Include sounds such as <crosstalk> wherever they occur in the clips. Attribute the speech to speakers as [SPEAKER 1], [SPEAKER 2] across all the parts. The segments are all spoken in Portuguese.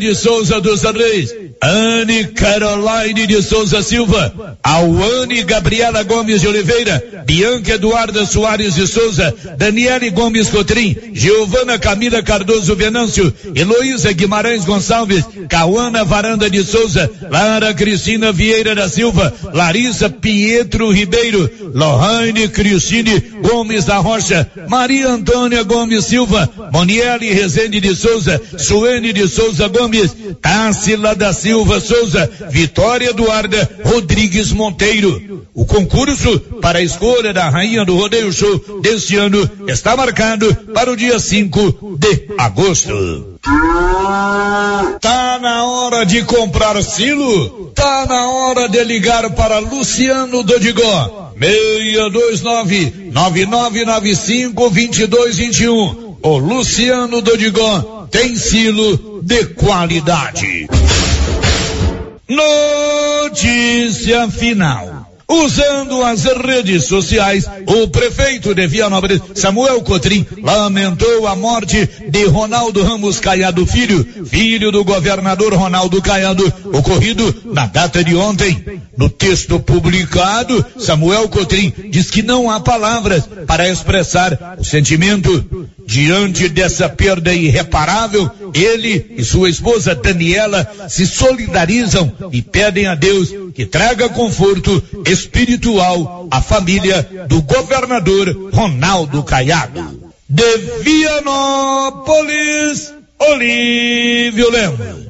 [SPEAKER 1] de Souza dos Reis, Anne Caroline de Souza Silva, Alane Gabriela Gomes de Oliveira, Bianca Eduarda Soares de Souza, Daniele Gomes Cotrim, Giovana Camila Cardoso Venâncio, Heloísa Guimarães Gonçalves, Cauana Varanda de Souza, Lara Cristina Vieira da Silva, Larissa Pietro Ribeiro, Lohane Cristine Gomes da Rocha, Maria Antônia Gomes Silva, Moniele Rezende de Souza, Suene de Souza Gomes, Tássila da Silva Souza, Vitória Eduarda Rodrigues Monteiro. O concurso para a escolha da rainha do rodeio show deste ano está marcado para o dia 5 de agosto. Tá na hora de comprar silo? Tá na hora de ligar para Luciano Dodigó. 629 9995 2221. O Luciano Dodigó tem silo de qualidade. Notícia final. Usando as redes sociais, o prefeito de Vianópolis, Samuel Cotrim, lamentou a morte de Ronaldo Ramos Caiado Filho, filho do governador Ronaldo Caiado, ocorrido na data de ontem. No texto publicado, Samuel Cotrim diz que não há palavras para expressar o sentimento. Diante dessa perda irreparável, ele e sua esposa Daniela se solidarizam e pedem a Deus que traga conforto espiritual à família do governador Ronaldo Caiado. De Vianópolis, Olívio Lemos.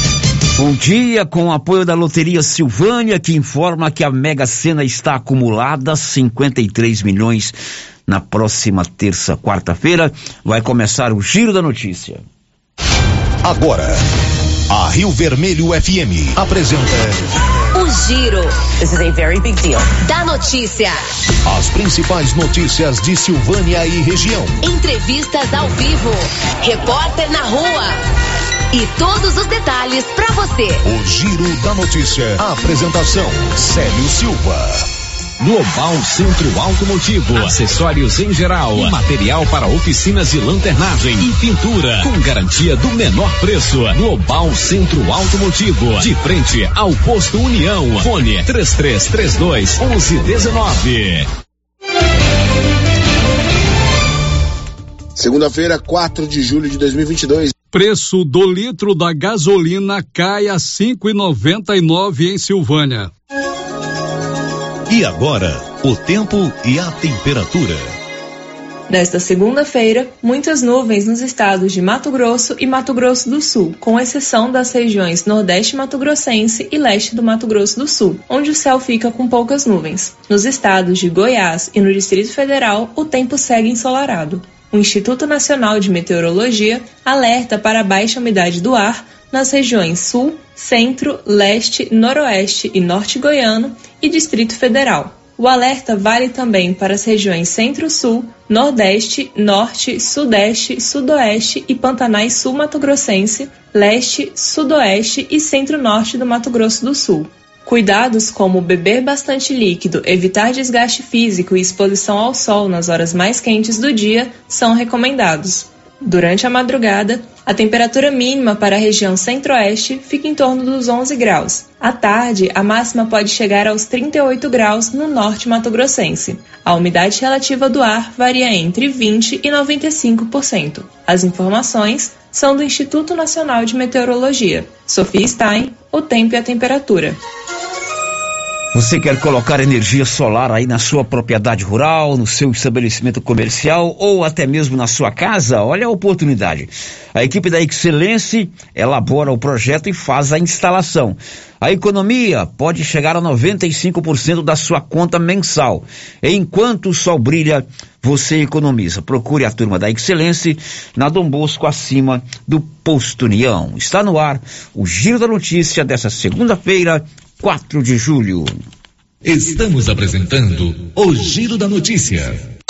[SPEAKER 2] Bom dia, com o apoio da Loteria Silvânia, que informa que a Mega Sena está acumulada 53 milhões na próxima terça, quarta-feira, vai começar o Giro da Notícia.
[SPEAKER 3] Agora, a Rio Vermelho FM apresenta.
[SPEAKER 4] O Giro. This is a very big deal. Da notícia.
[SPEAKER 3] As principais notícias de Silvânia e região.
[SPEAKER 4] Entrevistas ao vivo. Repórter na rua. E todos os detalhes para você.
[SPEAKER 3] O Giro da Notícia. A apresentação: Célio Silva.
[SPEAKER 5] Global Centro Automotivo, acessórios em geral, material para oficinas de lanternagem e pintura, com garantia do menor preço. Global Centro Automotivo, de frente ao posto União. Fone 3332 1119.
[SPEAKER 6] Segunda-feira, 4 de julho de 2022.
[SPEAKER 7] Preço do litro da gasolina cai a 5,99 em Silvânia.
[SPEAKER 3] E agora, o tempo e a temperatura.
[SPEAKER 8] Nesta segunda-feira, muitas nuvens nos estados de Mato Grosso e Mato Grosso do Sul, com exceção das regiões Nordeste Mato Grossense e Leste do Mato Grosso do Sul, onde o céu fica com poucas nuvens. Nos estados de Goiás e no Distrito Federal, o tempo segue ensolarado. O Instituto Nacional de Meteorologia alerta para a baixa umidade do ar nas regiões Sul, Centro, Leste, Noroeste e Norte Goiano e Distrito Federal. O alerta vale também para as regiões Centro-Sul, Nordeste, Norte, Sudeste, Sudoeste e Pantanais Sul-Mato Grossense, Leste, Sudoeste e Centro-Norte do Mato Grosso do Sul. Cuidados como beber bastante líquido, evitar desgaste físico e exposição ao sol nas horas mais quentes do dia são recomendados. Durante a madrugada, a temperatura mínima para a região centro-oeste fica em torno dos 11 graus. À tarde, a máxima pode chegar aos 38 graus no norte mato-grossense. A umidade relativa do ar varia entre 20 e 95%. As informações são do Instituto Nacional de Meteorologia. Sofia Stein, o tempo e a temperatura.
[SPEAKER 2] Você quer colocar energia solar aí na sua propriedade rural, no seu estabelecimento comercial ou até mesmo na sua casa? Olha a oportunidade. A equipe da Excelência elabora o projeto e faz a instalação. A economia pode chegar a 95% da sua conta mensal. Enquanto o sol brilha, você economiza. Procure a turma da Excelência na Dom Bosco, acima do Posto União. Está no ar o Giro da Notícia dessa segunda-feira, 4 de julho.
[SPEAKER 5] Estamos apresentando o Giro da Notícia.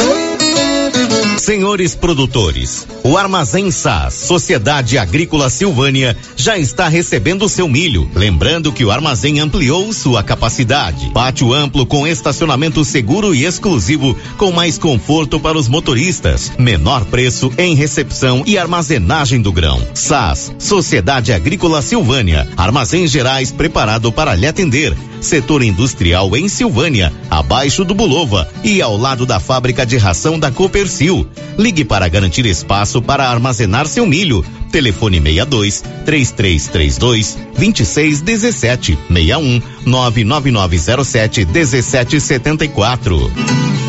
[SPEAKER 9] Senhores produtores, o Armazém SAS, Sociedade Agrícola Silvânia, já está recebendo seu milho. Lembrando que o armazém ampliou sua capacidade. Pátio amplo com estacionamento seguro e exclusivo, com mais conforto para os motoristas. Menor preço em recepção e armazenagem do grão. SAS, Sociedade Agrícola Silvânia, Armazém Gerais preparado para lhe atender setor industrial em Silvânia, abaixo do Bulova e ao lado da fábrica de ração da Copercil. Ligue para garantir espaço para armazenar seu milho. Telefone 62 3332 2617 61 99907 1774.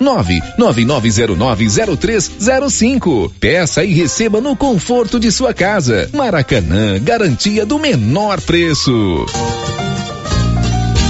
[SPEAKER 5] 999090305. Peça e receba no conforto de sua casa. Maracanã, garantia do menor preço.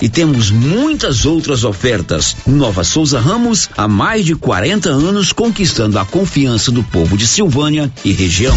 [SPEAKER 2] e temos muitas outras ofertas. Nova Souza Ramos, há mais de 40 anos conquistando a confiança do povo de Silvânia e região.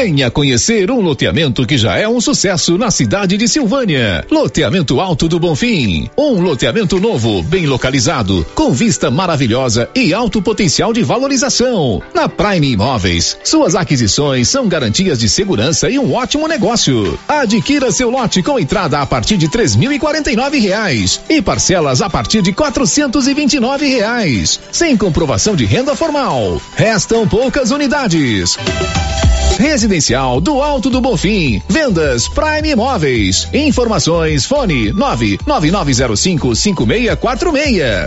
[SPEAKER 5] Venha conhecer um loteamento que já é um sucesso na cidade de Silvânia. Loteamento Alto do Bonfim. Um loteamento novo, bem localizado, com vista maravilhosa e alto potencial de valorização. Na Prime Imóveis, suas aquisições são garantias de segurança e um ótimo negócio. Adquira seu lote com entrada a partir de três mil e quarenta e nove reais e parcelas a partir de quatrocentos e vinte e nove reais, sem comprovação de renda formal. Restam poucas unidades. Residencial do Alto do Bonfim. Vendas Prime Imóveis. Informações fone 99905 5646.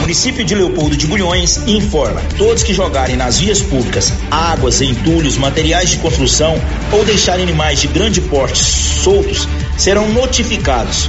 [SPEAKER 10] Município de Leopoldo de Bulhões informa: todos que jogarem nas vias públicas águas, entulhos, materiais de construção ou deixarem animais de grande porte soltos serão notificados.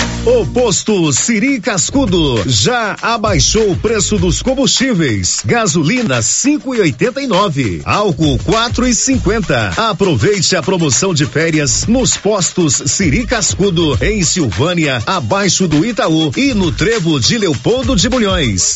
[SPEAKER 11] O posto Siri Cascudo já abaixou o preço dos combustíveis. Gasolina 5,89, álcool 4,50. Aproveite a promoção de férias nos postos Siri Cascudo em Silvânia, abaixo do Itaú e no Trevo de Leopoldo de Bulhões.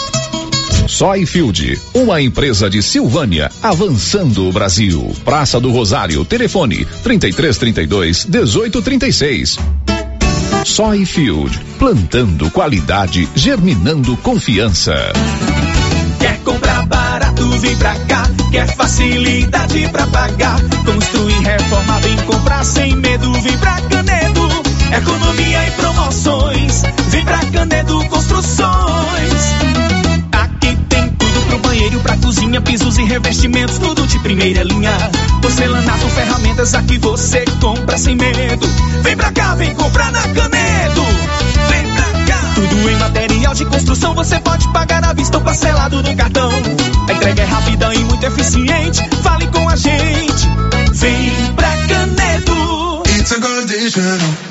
[SPEAKER 5] Soyfield, uma empresa de Silvânia, avançando o Brasil. Praça do Rosário, telefone 3332 1836. Soyfield, plantando qualidade, germinando confiança.
[SPEAKER 12] Quer comprar barato, vem pra cá. Quer facilidade pra pagar. Construir, reformar, vem comprar sem medo, vem pra Canedo. Economia e promoções. Vem pra Canedo Construções. Tudo pro banheiro, pra cozinha, pisos e revestimentos, tudo de primeira linha. Porcelanato, ferramentas, aqui você compra sem medo. Vem pra cá, vem comprar na Canedo. Vem pra cá. Tudo em material de construção, você pode pagar à vista ou parcelado no cartão. A entrega é rápida e muito eficiente. Fale com a gente. Vem pra Canedo. It's a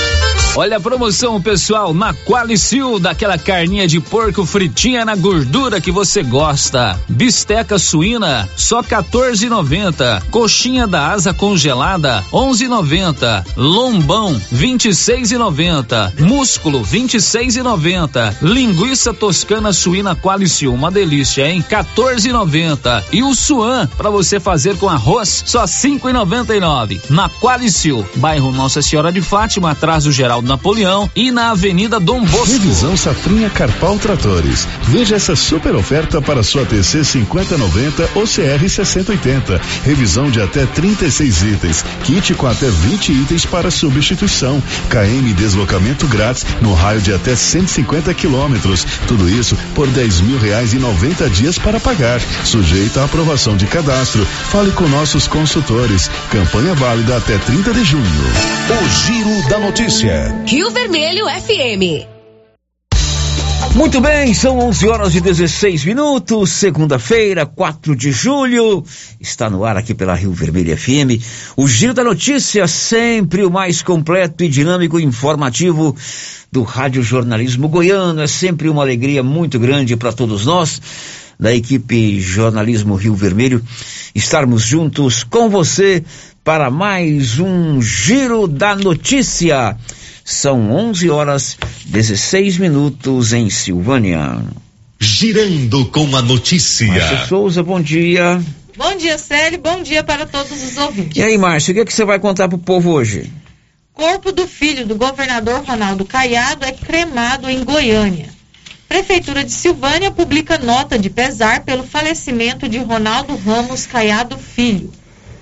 [SPEAKER 13] Olha a promoção, pessoal, na Qualicil, daquela carninha de porco fritinha na gordura que você gosta. Bisteca suína, só 14,90. Coxinha da asa congelada, 11,90. Lombão, 26,90. Músculo, 26,90. Linguiça toscana suína Qualicil, uma delícia, hein? 14,90. E o suan para você fazer com arroz, só 5,99. Na Qualicil, bairro Nossa Senhora de Fátima, atrás do Geral Napoleão e na Avenida Dom Bosco.
[SPEAKER 14] Revisão Safrinha Carpal Tratores. Veja essa super oferta para sua TC 5090 ou CR 6080. Revisão de até 36 itens. Kit com até 20 itens para substituição. KM deslocamento grátis no raio de até 150 quilômetros. Tudo isso por 10 mil reais e 90 dias para pagar. Sujeito à aprovação de cadastro. Fale com nossos consultores. Campanha válida até 30 de junho.
[SPEAKER 5] O Giro da Notícia.
[SPEAKER 4] Rio Vermelho FM.
[SPEAKER 2] Muito bem, são 11 horas e 16 minutos, segunda-feira, 4 de julho. Está no ar aqui pela Rio Vermelho FM. O Giro da Notícia, sempre o mais completo e dinâmico e informativo do Rádio Jornalismo Goiano. É sempre uma alegria muito grande para todos nós, da equipe Jornalismo Rio Vermelho, estarmos juntos com você para mais um Giro da Notícia. São 11 horas 16 minutos em Silvânia.
[SPEAKER 9] Girando com a notícia.
[SPEAKER 2] Márcio Souza, bom dia.
[SPEAKER 15] Bom dia, Célio. Bom dia para todos os ouvintes.
[SPEAKER 2] E aí, Márcio, o que, é que você vai contar pro povo hoje?
[SPEAKER 15] Corpo do filho do governador Ronaldo Caiado é cremado em Goiânia. Prefeitura de Silvânia publica nota de pesar pelo falecimento de Ronaldo Ramos Caiado Filho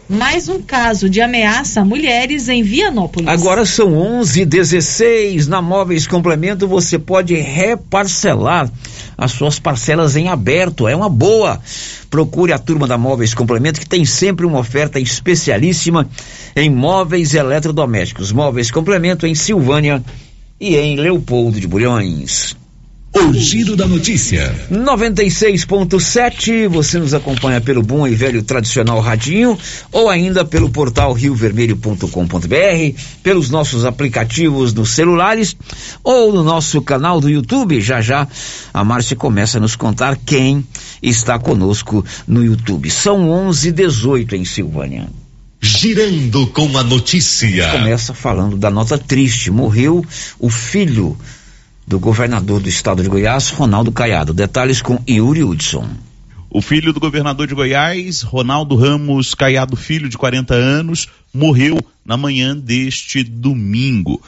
[SPEAKER 15] mais um caso de ameaça a mulheres em Vianópolis.
[SPEAKER 2] Agora são 11 16 Na Móveis Complemento você pode reparcelar as suas parcelas em aberto. É uma boa. Procure a turma da Móveis Complemento que tem sempre uma oferta especialíssima em móveis eletrodomésticos. Móveis Complemento em Silvânia e em Leopoldo de Bulhões.
[SPEAKER 5] O Giro da Notícia.
[SPEAKER 2] 96.7, você nos acompanha pelo bom e velho tradicional radinho ou ainda pelo portal riovermelho.com.br, pelos nossos aplicativos nos celulares ou no nosso canal do YouTube. Já já a Márcia começa a nos contar quem está conosco no YouTube. São 11:18 em Silvânia.
[SPEAKER 9] Girando com a notícia.
[SPEAKER 2] Começa falando da nota triste. Morreu o filho do governador do estado de Goiás, Ronaldo Caiado. Detalhes com Yuri Hudson.
[SPEAKER 16] O filho do governador de Goiás, Ronaldo Ramos Caiado Filho, de 40 anos, morreu na manhã deste domingo.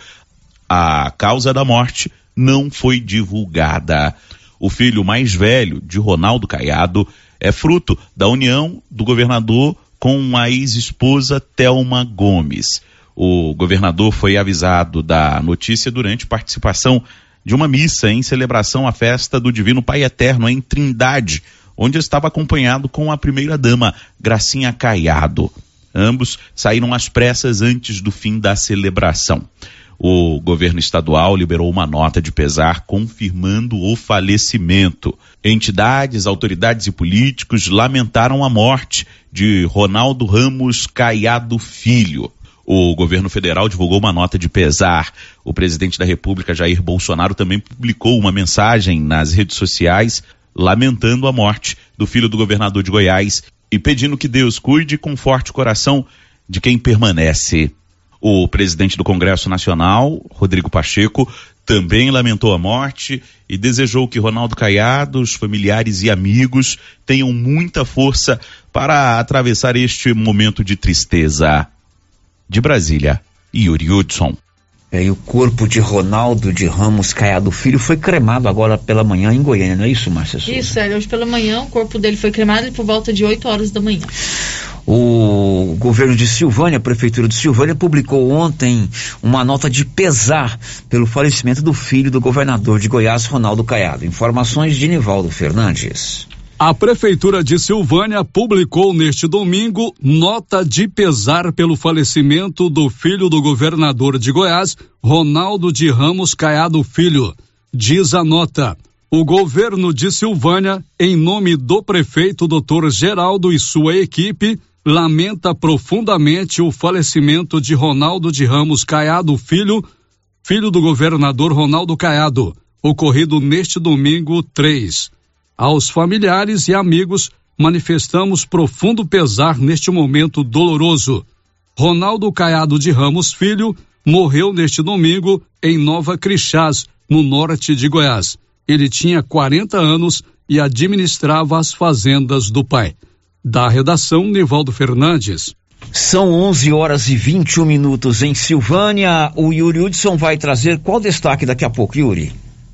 [SPEAKER 16] A causa da morte não foi divulgada. O filho mais velho de Ronaldo Caiado é fruto da união do governador com a ex-esposa Telma Gomes. O governador foi avisado da notícia durante participação de uma missa em celebração à festa do Divino Pai Eterno em Trindade, onde estava acompanhado com a primeira-dama, Gracinha Caiado. Ambos saíram às pressas antes do fim da celebração. O governo estadual liberou uma nota de pesar confirmando o falecimento. Entidades, autoridades e políticos lamentaram a morte de Ronaldo Ramos Caiado Filho. O governo federal divulgou uma nota de pesar. O presidente da República, Jair Bolsonaro, também publicou uma mensagem nas redes sociais lamentando a morte do filho do governador de Goiás e pedindo que Deus cuide com forte coração de quem permanece. O presidente do Congresso Nacional, Rodrigo Pacheco, também lamentou a morte e desejou que Ronaldo Caiado, os familiares e amigos tenham muita força para atravessar este momento de tristeza. De Brasília, Yuri Hudson.
[SPEAKER 2] É, e o corpo de Ronaldo de Ramos Caiado Filho foi cremado agora pela manhã em Goiânia, não é isso, Márcia Souza?
[SPEAKER 15] Isso, é, hoje pela manhã o corpo dele foi cremado por volta de 8 horas da manhã.
[SPEAKER 2] O governo de Silvânia, a prefeitura de Silvânia, publicou ontem uma nota de pesar pelo falecimento do filho do governador de Goiás, Ronaldo Caiado. Informações de Nivaldo Fernandes.
[SPEAKER 7] A Prefeitura de Silvânia publicou neste domingo nota de pesar pelo falecimento do filho do governador de Goiás, Ronaldo de Ramos Caiado Filho. Diz a nota. O governo de Silvânia, em nome do prefeito Dr. Geraldo e sua equipe, lamenta profundamente o falecimento de Ronaldo de Ramos Caiado Filho, filho do governador Ronaldo Caiado, ocorrido neste domingo 3. Aos familiares e amigos, manifestamos profundo pesar neste momento doloroso. Ronaldo Caiado de Ramos Filho morreu neste domingo em Nova Crixás, no norte de Goiás. Ele tinha 40 anos e administrava as fazendas do pai. Da redação, Nivaldo Fernandes.
[SPEAKER 2] São 11 horas e 21 minutos em Silvânia. O Yuri Hudson vai trazer qual destaque daqui a pouco, Yuri?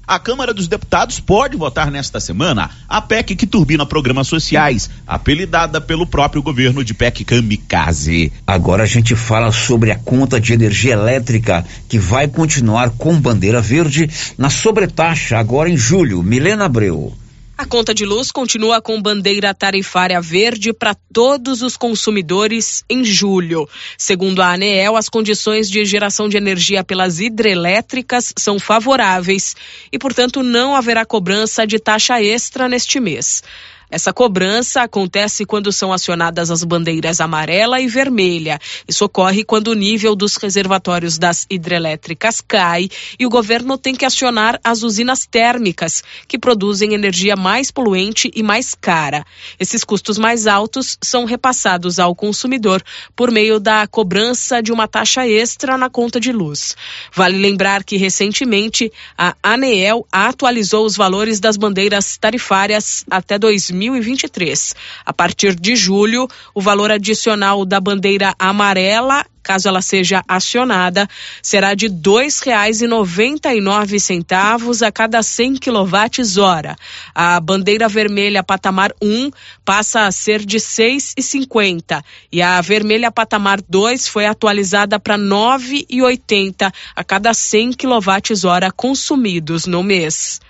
[SPEAKER 16] A Câmara dos Deputados pode votar nesta semana a PEC que turbina programas sociais, apelidada pelo próprio governo de PEC Kamikaze.
[SPEAKER 2] Agora a gente fala sobre a conta de energia elétrica que vai continuar com bandeira verde na sobretaxa agora em julho. Milena Abreu.
[SPEAKER 17] A conta de luz continua com bandeira tarifária verde para todos os consumidores em julho. Segundo a ANEEL, as condições de geração de energia pelas hidrelétricas são favoráveis e, portanto, não haverá cobrança de taxa extra neste mês. Essa cobrança acontece quando são acionadas as bandeiras amarela e vermelha. Isso ocorre quando o nível dos reservatórios das hidrelétricas cai e o governo tem que acionar as usinas térmicas, que produzem energia mais poluente e mais cara. Esses custos mais altos são repassados ao consumidor por meio da cobrança de uma taxa extra na conta de luz. Vale lembrar que recentemente a ANEEL atualizou os valores das bandeiras tarifárias até 2000 2023. A partir de julho, o valor adicional da bandeira amarela caso ela seja acionada, será de R$ 2,99 a cada 100 kWh. A bandeira vermelha patamar 1 passa a ser de R$ 6,50 e a vermelha patamar 2 foi atualizada para R$ 9,80 a cada 100 kWh consumidos no mês.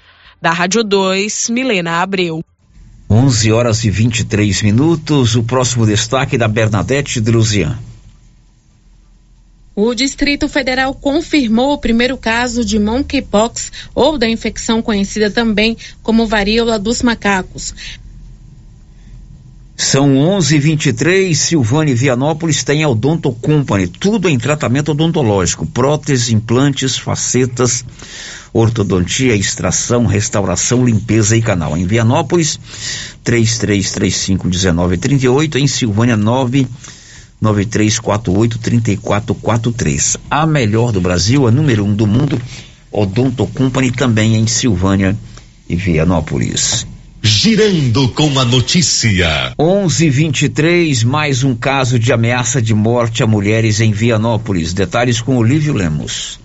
[SPEAKER 17] Da Rádio 2, Milena Abreu.
[SPEAKER 2] 11 horas e 23 minutos. O próximo destaque da Bernadette Druzian.
[SPEAKER 18] O Distrito Federal confirmou o primeiro caso de monkeypox, ou da infecção conhecida também como varíola dos macacos.
[SPEAKER 2] São 11:23. Silvane Vianópolis tem a Odonto Company, tudo em tratamento odontológico, próteses, implantes, facetas, ortodontia, extração, restauração, limpeza e canal. Em Vianópolis, 33351938, em Silvânia 993483443. A melhor do Brasil, a número um do mundo, Odonto Company também em Silvânia e Vianópolis.
[SPEAKER 5] Girando com a notícia.
[SPEAKER 2] 11:23 mais um caso de ameaça de morte a mulheres em Vianópolis. Detalhes com Olívio Lemos.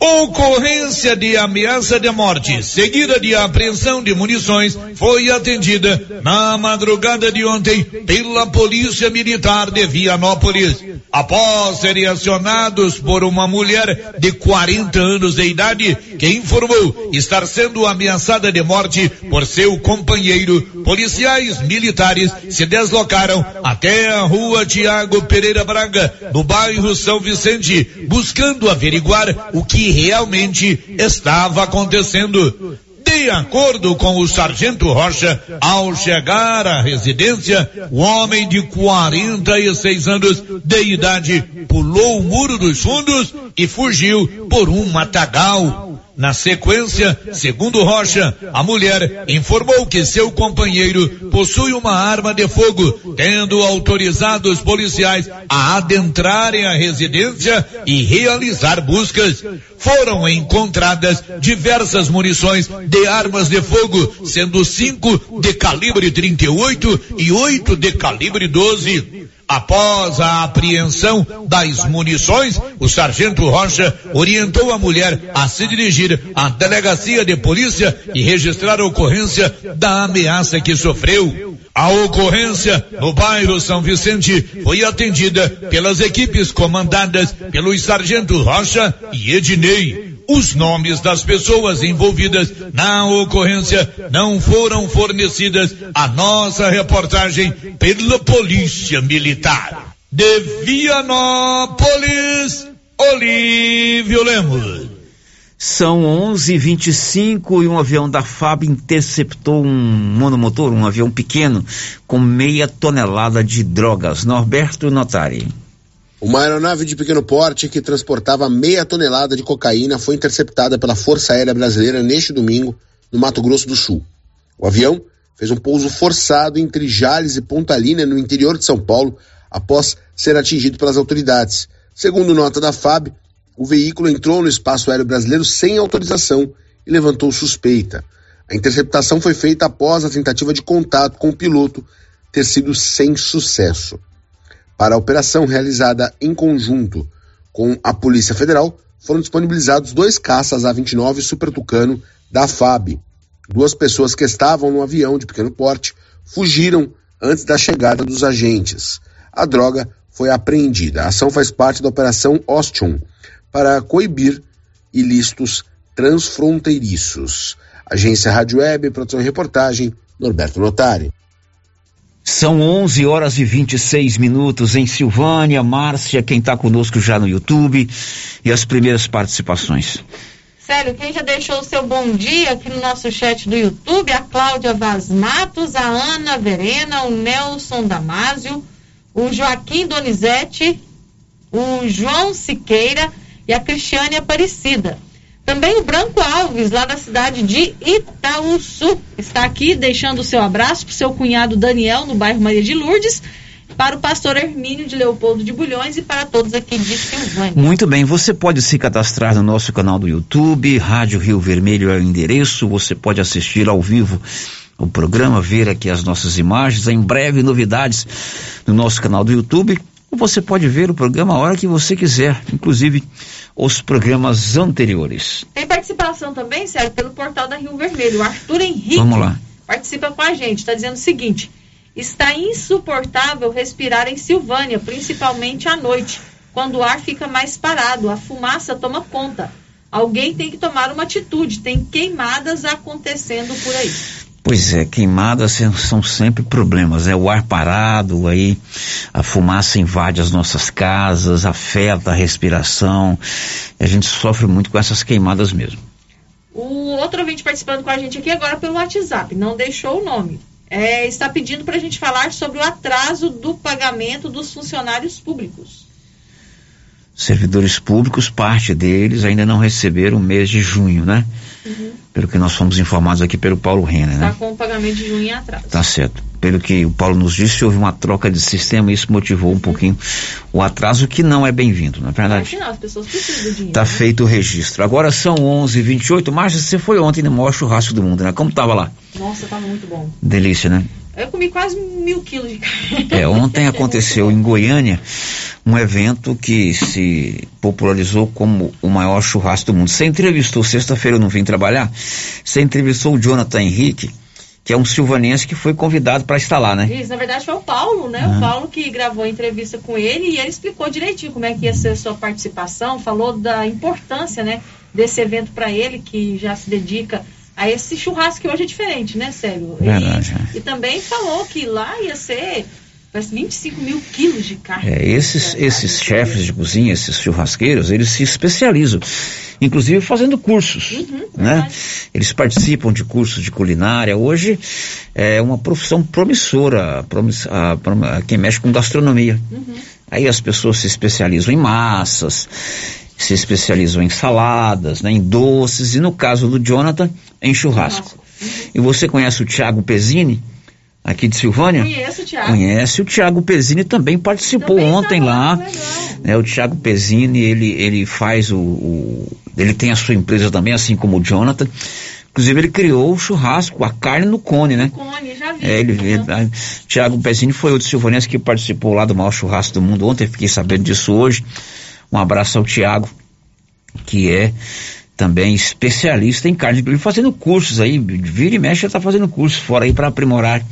[SPEAKER 1] Ocorrência de ameaça de morte, seguida de apreensão de munições, foi atendida na madrugada de ontem pela Polícia Militar de Vianópolis. Após serem acionados por uma mulher de 40 anos de idade que informou estar sendo ameaçada de morte por seu companheiro, policiais militares se deslocaram até a rua Tiago Pereira Braga, no bairro São Vicente, buscando averiguar o que realmente estava acontecendo. De acordo com o sargento Rocha, ao chegar à residência, o homem de 46 anos de idade pulou o muro dos fundos e fugiu por um matagal. Na sequência, segundo Rocha, a mulher informou que seu companheiro possui uma arma de fogo, tendo autorizado os policiais a adentrarem a residência e realizar buscas. Foram encontradas diversas munições de armas de fogo, sendo cinco de calibre 38 e oito de calibre 12. Após a apreensão das munições, o sargento Rocha orientou a mulher a se dirigir à delegacia de polícia e registrar a ocorrência da ameaça que sofreu. A ocorrência no bairro São Vicente foi atendida pelas equipes comandadas pelos sargentos Rocha e Ednei. Os nomes das pessoas envolvidas na ocorrência não foram fornecidas à nossa reportagem pela Polícia Militar. De Vianópolis, Olívio Lemos.
[SPEAKER 2] São 11:25 e um avião da FAB interceptou um monomotor, um avião pequeno, com meia tonelada de drogas. Norberto Notari.
[SPEAKER 19] Uma aeronave de pequeno porte que transportava meia tonelada de cocaína foi interceptada pela Força Aérea Brasileira neste domingo, no Mato Grosso do Sul. O avião fez um pouso forçado entre Jales e Pontalina, no interior de São Paulo, após ser atingido pelas autoridades. Segundo nota da FAB, o veículo entrou no espaço aéreo brasileiro sem autorização e levantou suspeita. A interceptação foi feita após a tentativa de contato com o piloto ter sido sem sucesso. Para a operação realizada em conjunto com a Polícia Federal, foram disponibilizados dois caças A-29 Super Tucano da FAB. Duas pessoas que estavam no avião de pequeno porte fugiram antes da chegada dos agentes. A droga foi apreendida. A ação faz parte da Operação Ostium para coibir ilícitos transfronteiriços. Agência Rádio Web, produção e reportagem, Norberto Notari.
[SPEAKER 2] São 11 horas e 26 minutos em Silvânia. Márcia, quem está conosco já no YouTube e as primeiras participações.
[SPEAKER 15] Sério, quem já deixou o seu bom dia aqui no nosso chat do YouTube? A Cláudia Vaz Matos, a Ana Verena, o Nelson Damásio, o Joaquim Donizete, o João Siqueira e a Cristiane Aparecida. Também o Branco Alves, lá da cidade de Itaúsu, está aqui deixando o seu abraço para o seu cunhado Daniel, no bairro Maria de Lourdes, para o pastor Hermínio de Leopoldo de Bulhões e para todos aqui de Silvânia.
[SPEAKER 2] Muito bem, você pode se cadastrar no nosso canal do YouTube, Rádio Rio Vermelho é o endereço, você pode assistir ao vivo o programa, ver aqui as nossas imagens, em breve novidades no nosso canal do YouTube, ou você pode ver o programa a hora que você quiser, inclusive os programas anteriores.
[SPEAKER 15] Tem participação também, Sérgio, pelo portal da Rio Vermelho. O Arthur Henrique
[SPEAKER 2] Vamos lá.
[SPEAKER 15] participa com a gente. Está dizendo o seguinte: está insuportável respirar em Silvânia, principalmente à noite, quando o ar fica mais parado, a fumaça toma conta. Alguém tem que tomar uma atitude. Tem queimadas acontecendo por aí.
[SPEAKER 2] Pois é, queimadas são sempre problemas, é o ar parado, aí a fumaça invade as nossas casas, afeta a respiração, a gente sofre muito com essas queimadas mesmo.
[SPEAKER 15] O outro ouvinte participando com a gente aqui agora pelo WhatsApp, não deixou o nome. É, está pedindo para a gente falar sobre o atraso do pagamento dos funcionários públicos.
[SPEAKER 2] Servidores públicos, parte deles ainda não receberam o mês de junho, né?
[SPEAKER 15] Uhum.
[SPEAKER 2] Pelo que nós fomos informados aqui pelo Paulo Renner,
[SPEAKER 15] Está
[SPEAKER 2] né?
[SPEAKER 15] com o pagamento de junho em atraso.
[SPEAKER 2] Tá certo. Pelo que o Paulo nos disse, houve uma troca de sistema e isso motivou um pouquinho o atraso que não é bem-vindo, não é verdade?
[SPEAKER 15] Afinal, as pessoas precisam do dinheiro.
[SPEAKER 2] Tá
[SPEAKER 15] né?
[SPEAKER 2] feito o registro. Agora são 11h28. Márcia, você foi ontem no maior churrasco do mundo, né? Como tava lá?
[SPEAKER 15] Nossa, estava muito bom.
[SPEAKER 2] Delícia, né?
[SPEAKER 15] Eu comi quase mil quilos de carne.
[SPEAKER 2] É, ontem aconteceu em Goiânia um evento que se popularizou como o maior churrasco do mundo. Você entrevistou, sexta-feira eu não vim trabalhar, você entrevistou o Jonathan Henrique, que é um silvanense que foi convidado para estar lá, né?
[SPEAKER 15] Isso, na verdade foi o Paulo, né?
[SPEAKER 2] Ah.
[SPEAKER 15] O Paulo que gravou a entrevista com ele e ele explicou direitinho como é que ia ser a sua participação, falou da importância, né, desse evento para ele, que já se dedica a esse churrasco que hoje é diferente, né, Sério?
[SPEAKER 2] Verdade,
[SPEAKER 15] E, e também falou que lá ia ser parece 25 mil quilos de carne.
[SPEAKER 2] É, esses, esses chefes de cozinha, esses churrasqueiros, eles se especializam, inclusive fazendo cursos, né? Eles participam de cursos de culinária. Hoje é uma profissão promissora, promiss, a, a, quem mexe com gastronomia. Aí as pessoas se especializam em massas se especializou em saladas, né, em doces e no caso do Jonathan, em churrasco. E você conhece o Tiago Pezzini, aqui de Silvânia?
[SPEAKER 15] Conheço o Thiago.
[SPEAKER 2] Conhece o Tiago Pezzini também participou ontem lá. É, o Tiago Pezzini, ele, ele faz o, o- Ele tem a sua empresa também, assim como o Jonathan. Inclusive, ele criou o churrasco, a carne no cone, né?
[SPEAKER 15] Cone, já vi.
[SPEAKER 2] É, ele, ele, a- Tiago Pezzini foi outro silvanense que participou lá do maior churrasco do mundo ontem, fiquei sabendo disso hoje. Um abraço ao Tiago, que é também especialista em carne, inclusive fazendo cursos aí, vira e mexe, já está fazendo cursos fora aí para aprimorar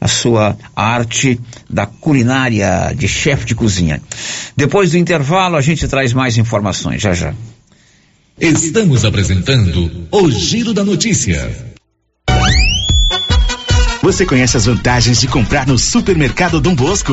[SPEAKER 2] a sua arte da culinária de chefe de cozinha. Depois do intervalo, a gente traz mais informações, já já.
[SPEAKER 20] Estamos apresentando o Giro da Notícia.
[SPEAKER 21] Você conhece as vantagens de comprar no supermercado Dom Bosco?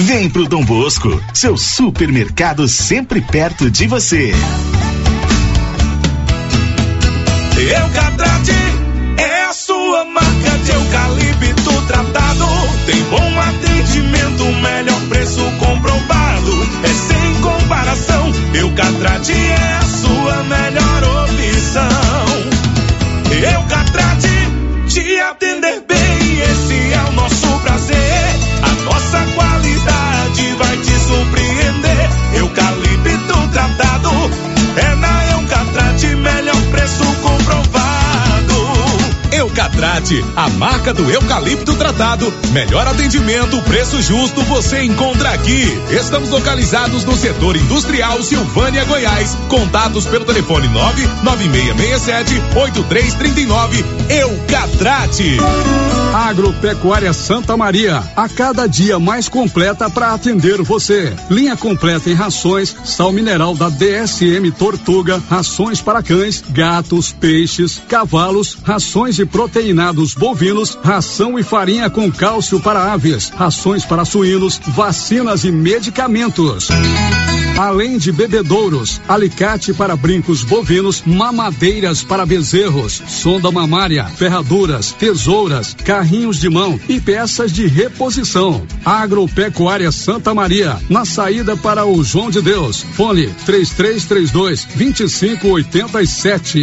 [SPEAKER 21] Vem pro Dom Bosco, seu supermercado sempre perto de você.
[SPEAKER 22] Eucatrate é a sua marca de eucalipto tratado. Tem bom atendimento, melhor preço comprovado. É sem comparação. Eucatrate é a sua melhor opção. Eucatrate te atender A
[SPEAKER 5] marca do eucalipto tratado. Melhor atendimento, preço justo você encontra aqui. Estamos localizados no setor industrial Silvânia, Goiás. Contatos pelo telefone 99667 8339. Eucatrate.
[SPEAKER 7] Agropecuária Santa Maria, a cada dia mais completa para atender você. Linha completa em rações, sal mineral da DSM Tortuga, rações para cães, gatos, peixes, cavalos, rações de proteinados bovinos, ração e farinha com cálcio para aves, rações para suínos, vacinas e medicamentos. Além de bebedouros, alicate para brincos bovinos, mamadeiras para bezerros, sonda mamária, ferraduras, tesouras, carrinhos de mão e peças de reposição. Agropecuária Santa Maria, na saída para o João de Deus. Fone 3332 2587.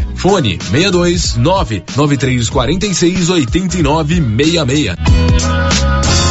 [SPEAKER 22] Fone 62 99346 8966.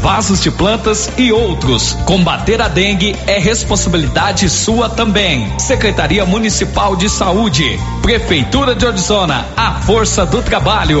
[SPEAKER 23] vasos de plantas e outros. Combater a dengue é responsabilidade sua também. Secretaria Municipal de Saúde, Prefeitura de Orizona, a força do trabalho.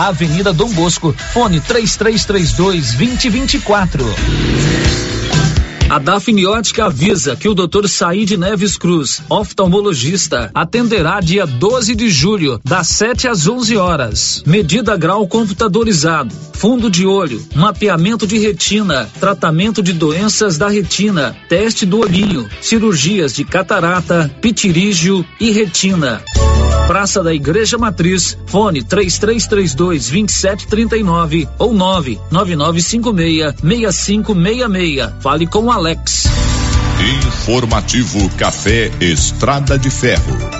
[SPEAKER 13] Avenida Dom Bosco, fone 3332 2024. A Dafniótica avisa que o Dr. Said Neves Cruz, oftalmologista, atenderá dia 12 de julho, das 7 às 11 horas. Medida grau computadorizado, fundo de olho, mapeamento de retina, tratamento de doenças da retina, teste do olhinho, cirurgias de catarata, pitirígio e retina. Praça da Igreja Matriz, fone 3332 2739 ou 99956 6566. Fale com Alex.
[SPEAKER 24] Informativo Café Estrada de Ferro.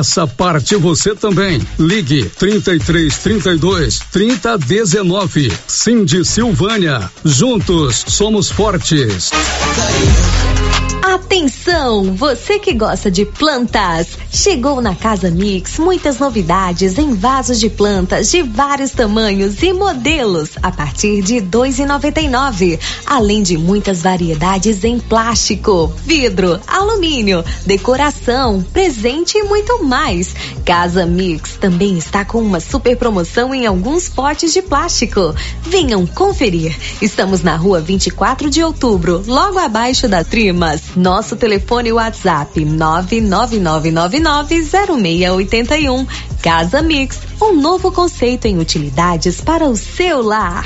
[SPEAKER 7] Faça parte você também. Ligue 33 32 30 19. Cindy Silvânia. Juntos somos fortes.
[SPEAKER 25] Atenção, você que gosta de plantas. Chegou na Casa Mix muitas novidades em vasos de plantas de vários tamanhos e modelos a partir de R$ 2,99. Além de muitas variedades em plástico, vidro, alumínio, decoração, presente e muito mais. Casa Mix também está com uma super promoção em alguns potes de plástico. Venham conferir. Estamos na rua 24 de outubro, logo abaixo da Trimas. Nosso telefone WhatsApp 999990681. Casa Mix, um novo conceito em utilidades para o seu lar.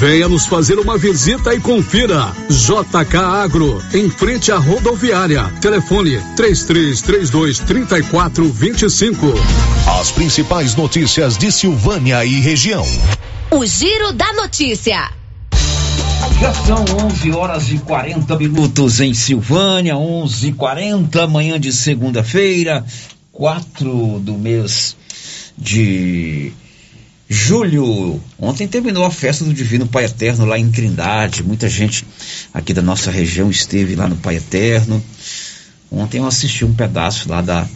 [SPEAKER 7] Venha nos fazer uma visita e confira. JK Agro, em frente à rodoviária. Telefone 3332 3425.
[SPEAKER 24] As principais notícias de Silvânia e região.
[SPEAKER 4] O Giro da Notícia.
[SPEAKER 2] Já são 11 horas e 40 minutos em Silvânia, 11 e 40 manhã de segunda-feira, 4 do mês de Julho, ontem terminou a festa do Divino Pai Eterno lá em Trindade. Muita gente aqui da nossa região esteve lá no Pai Eterno. Ontem eu assisti um pedaço lá da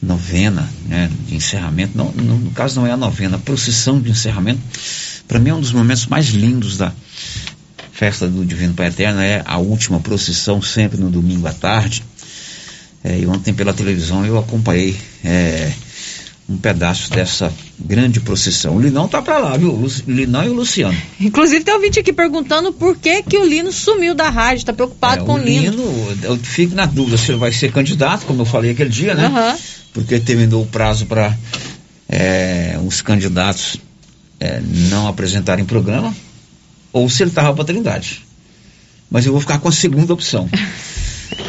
[SPEAKER 2] novena, né, de encerramento. Não, no, no caso não é a novena, a procissão de encerramento. Para mim é um dos momentos mais lindos da festa do Divino Pai Eterno é a última procissão sempre no domingo à tarde. É, e ontem pela televisão eu acompanhei é, um pedaço dessa grande procissão. O Linão tá para lá, viu? O Linão e o Luciano.
[SPEAKER 15] Inclusive tem ouvinte aqui perguntando por que que o Lino sumiu da rádio, tá preocupado é, com o Lino.
[SPEAKER 2] Lino, eu fico na dúvida se ele vai ser candidato, como eu falei aquele dia, né? Uhum. Porque terminou o prazo para é, os candidatos é, não apresentarem programa, ou se ele tava para Trindade. Mas eu vou ficar com a segunda opção. <laughs>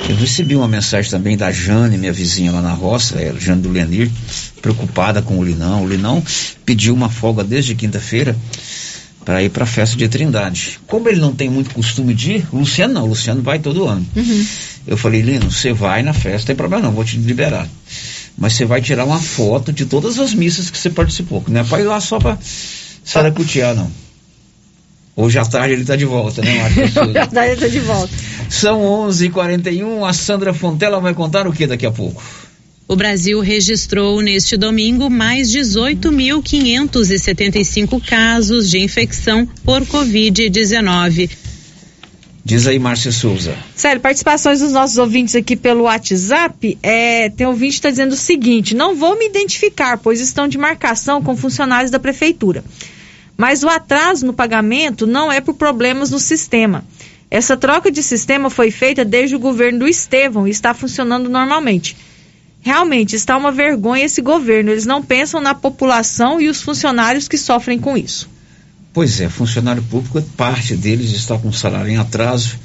[SPEAKER 2] Eu recebi uma mensagem também da Jane, minha vizinha lá na roça, é, Jane do Lenir, preocupada com o Linão. O Linão pediu uma folga desde quinta-feira para ir para a festa de Trindade. Como ele não tem muito costume de ir, o Luciano não, o Luciano vai todo ano. Uhum. Eu falei, Lino, você vai na festa, não tem problema não, vou te liberar. Mas você vai tirar uma foto de todas as missas que você participou, não é para ir lá só para saracutear, não. Hoje à tarde ele está de volta, né,
[SPEAKER 15] Marcos? <laughs> Hoje à tarde ele está de volta.
[SPEAKER 2] São 11:41. h 41 a Sandra Fontela vai contar o que daqui a pouco?
[SPEAKER 26] O Brasil registrou neste domingo mais 18.575 casos de infecção por Covid-19.
[SPEAKER 2] Diz aí, Márcia Souza.
[SPEAKER 15] Sério, participações dos nossos ouvintes aqui pelo WhatsApp. É, tem ouvinte que está dizendo o seguinte: não vou me identificar, pois estão de marcação com funcionários da prefeitura. Mas o atraso no pagamento não é por problemas no sistema. Essa troca de sistema foi feita desde o governo do Estevão e está funcionando normalmente. Realmente está uma vergonha esse governo. Eles não pensam na população e os funcionários que sofrem com isso.
[SPEAKER 2] Pois é, funcionário público, parte deles está com salário em atraso.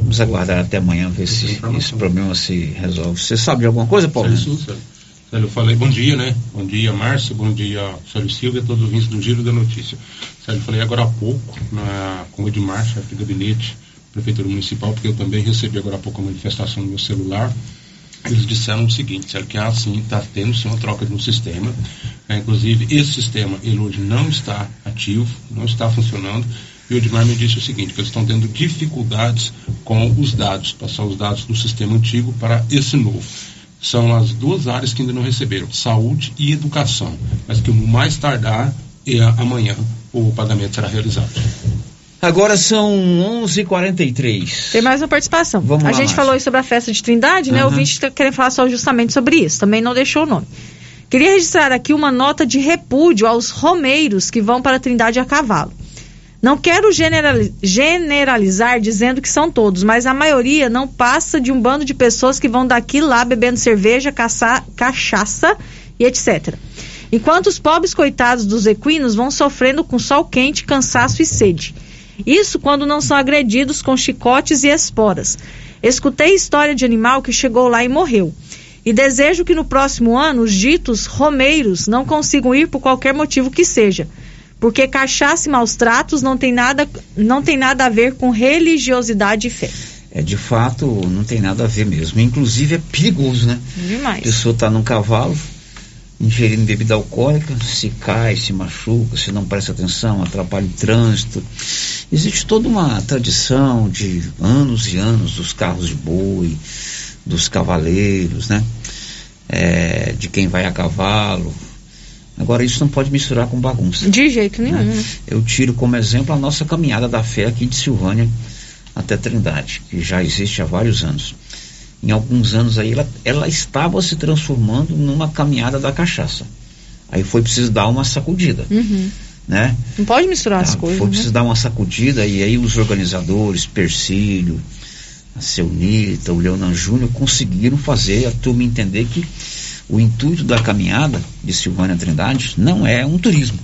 [SPEAKER 2] Vamos aguardar até amanhã ver se esse problema se resolve. Você sabe de alguma coisa, Paulo?
[SPEAKER 27] Sim, sim, eu falei bom dia, né? Bom dia, Márcio, bom dia, Sérgio Silva e todos os ouvintes do Giro da Notícia. Sérgio, falei agora há pouco na, com o Edmar, chefe do gabinete, Prefeitura Municipal, porque eu também recebi agora há pouco uma manifestação no meu celular. Eles disseram o seguinte, Sérgio, que assim está tendo sim uma troca no sistema. É, inclusive, esse sistema, ele hoje não está ativo, não está funcionando. E o Edmar me disse o seguinte, que eles estão tendo dificuldades com os dados, passar os dados do sistema antigo para esse novo são as duas áreas que ainda não receberam, saúde e educação, mas que o mais tardar é amanhã o pagamento será realizado.
[SPEAKER 2] Agora são 11:43.
[SPEAKER 15] Tem mais uma participação.
[SPEAKER 2] Vamos
[SPEAKER 15] a
[SPEAKER 2] lá,
[SPEAKER 15] gente
[SPEAKER 2] Márcia.
[SPEAKER 15] falou sobre a festa de Trindade, né? Uhum. O ouvinte está querendo falar só justamente sobre isso. Também não deixou o nome. Queria registrar aqui uma nota de repúdio aos romeiros que vão para Trindade a cavalo. Não quero generalizar dizendo que são todos, mas a maioria não passa de um bando de pessoas que vão daqui lá bebendo cerveja, caça, cachaça e etc. Enquanto os pobres coitados dos equinos vão sofrendo com sol quente, cansaço e sede. Isso quando não são agredidos com chicotes e esporas. Escutei história de animal que chegou lá e morreu. E desejo que no próximo ano os ditos romeiros não consigam ir por qualquer motivo que seja porque cachaça e maus tratos não tem nada, não tem nada a ver com religiosidade e fé.
[SPEAKER 2] É, de fato, não tem nada a ver mesmo. Inclusive é perigoso, né?
[SPEAKER 15] Demais.
[SPEAKER 2] A pessoa está num cavalo, ingerindo bebida alcoólica, se cai, se machuca, se não presta atenção, atrapalha o trânsito. Existe toda uma tradição de anos e anos dos carros de boi, dos cavaleiros, né? É, de quem vai a cavalo, Agora, isso não pode misturar com bagunça.
[SPEAKER 15] De jeito nenhum. Né?
[SPEAKER 2] Eu tiro como exemplo a nossa caminhada da fé aqui de Silvânia até Trindade, que já existe há vários anos. Em alguns anos aí, ela, ela estava se transformando numa caminhada da cachaça. Aí foi preciso dar uma sacudida,
[SPEAKER 15] Uhum.
[SPEAKER 2] né?
[SPEAKER 15] Não pode misturar as
[SPEAKER 2] Ah,
[SPEAKER 15] coisas.
[SPEAKER 2] Foi
[SPEAKER 15] né?
[SPEAKER 2] preciso dar uma sacudida e aí os organizadores, Persílio, a Seunita, o Leonan Júnior, conseguiram fazer a turma entender que o intuito da caminhada de Silvânia Trindade não é um turismo.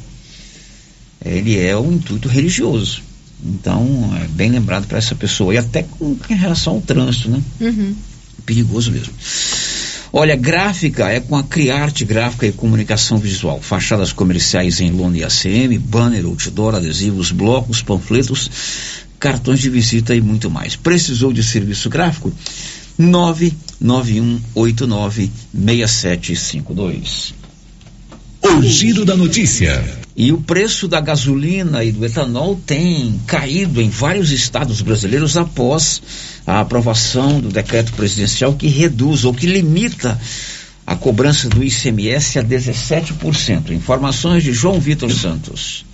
[SPEAKER 2] Ele é um intuito religioso. Então, é bem lembrado para essa pessoa. E até com em relação ao trânsito, né?
[SPEAKER 15] Uhum.
[SPEAKER 2] Perigoso mesmo. Olha, gráfica é com a Criarte Gráfica e Comunicação Visual. Fachadas comerciais em lona e ACM, banner, outdoor, adesivos, blocos, panfletos, cartões de visita e muito mais. Precisou de serviço gráfico? 991896752.
[SPEAKER 24] O giro da notícia.
[SPEAKER 2] E o preço da gasolina e do etanol tem caído em vários estados brasileiros após a aprovação do decreto presidencial que reduz ou que limita a cobrança do ICMS a 17%. Informações de João Vitor Santos.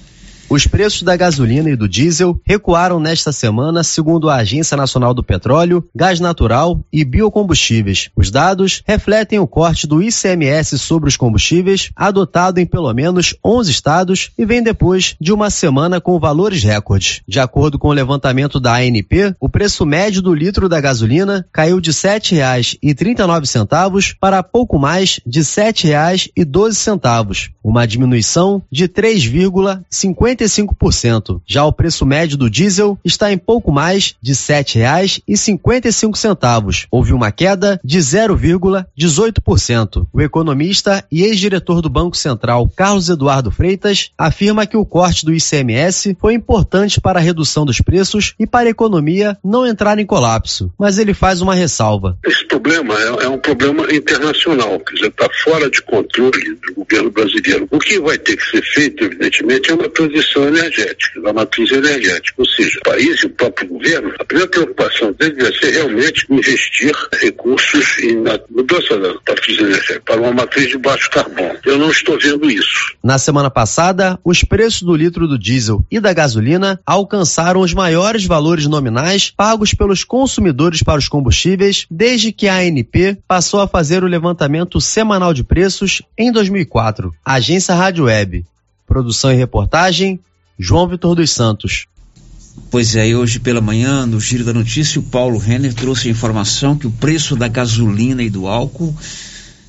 [SPEAKER 28] Os preços da gasolina e do diesel recuaram nesta semana, segundo a Agência Nacional do Petróleo, Gás Natural e Biocombustíveis. Os dados refletem o corte do ICMS sobre os combustíveis, adotado em pelo menos 11 estados e vem depois de uma semana com valores recordes. De acordo com o levantamento da ANP, o preço médio do litro da gasolina caiu de R$ 7,39 para pouco mais de R$ 7,12, uma diminuição de 3,50 55%. Já o preço médio do diesel está em pouco mais de R$ 7,55. Houve uma queda de 0,18%. O economista e ex-diretor do Banco Central, Carlos Eduardo Freitas, afirma que o corte do ICMS foi importante para a redução dos preços e para a economia não entrar em colapso. Mas ele faz uma ressalva.
[SPEAKER 29] Esse problema é, é um problema internacional, quer dizer, está fora de controle do governo brasileiro. O que vai ter que ser feito, evidentemente, é uma transição energética, da matriz energética. Ou seja, o país e o próprio governo, a primeira preocupação dele deve ser realmente investir recursos em, na mudança da matriz energética para uma matriz de baixo carbono. Eu não estou vendo isso.
[SPEAKER 28] Na semana passada, os preços do litro do diesel e da gasolina alcançaram os maiores valores nominais pagos pelos consumidores para os combustíveis desde que a ANP passou a fazer o levantamento semanal de preços em 2004. Agência Rádio Web. Produção e reportagem, João Vitor dos Santos.
[SPEAKER 2] Pois é, hoje pela manhã, no Giro da Notícia, o Paulo Renner trouxe a informação que o preço da gasolina e do álcool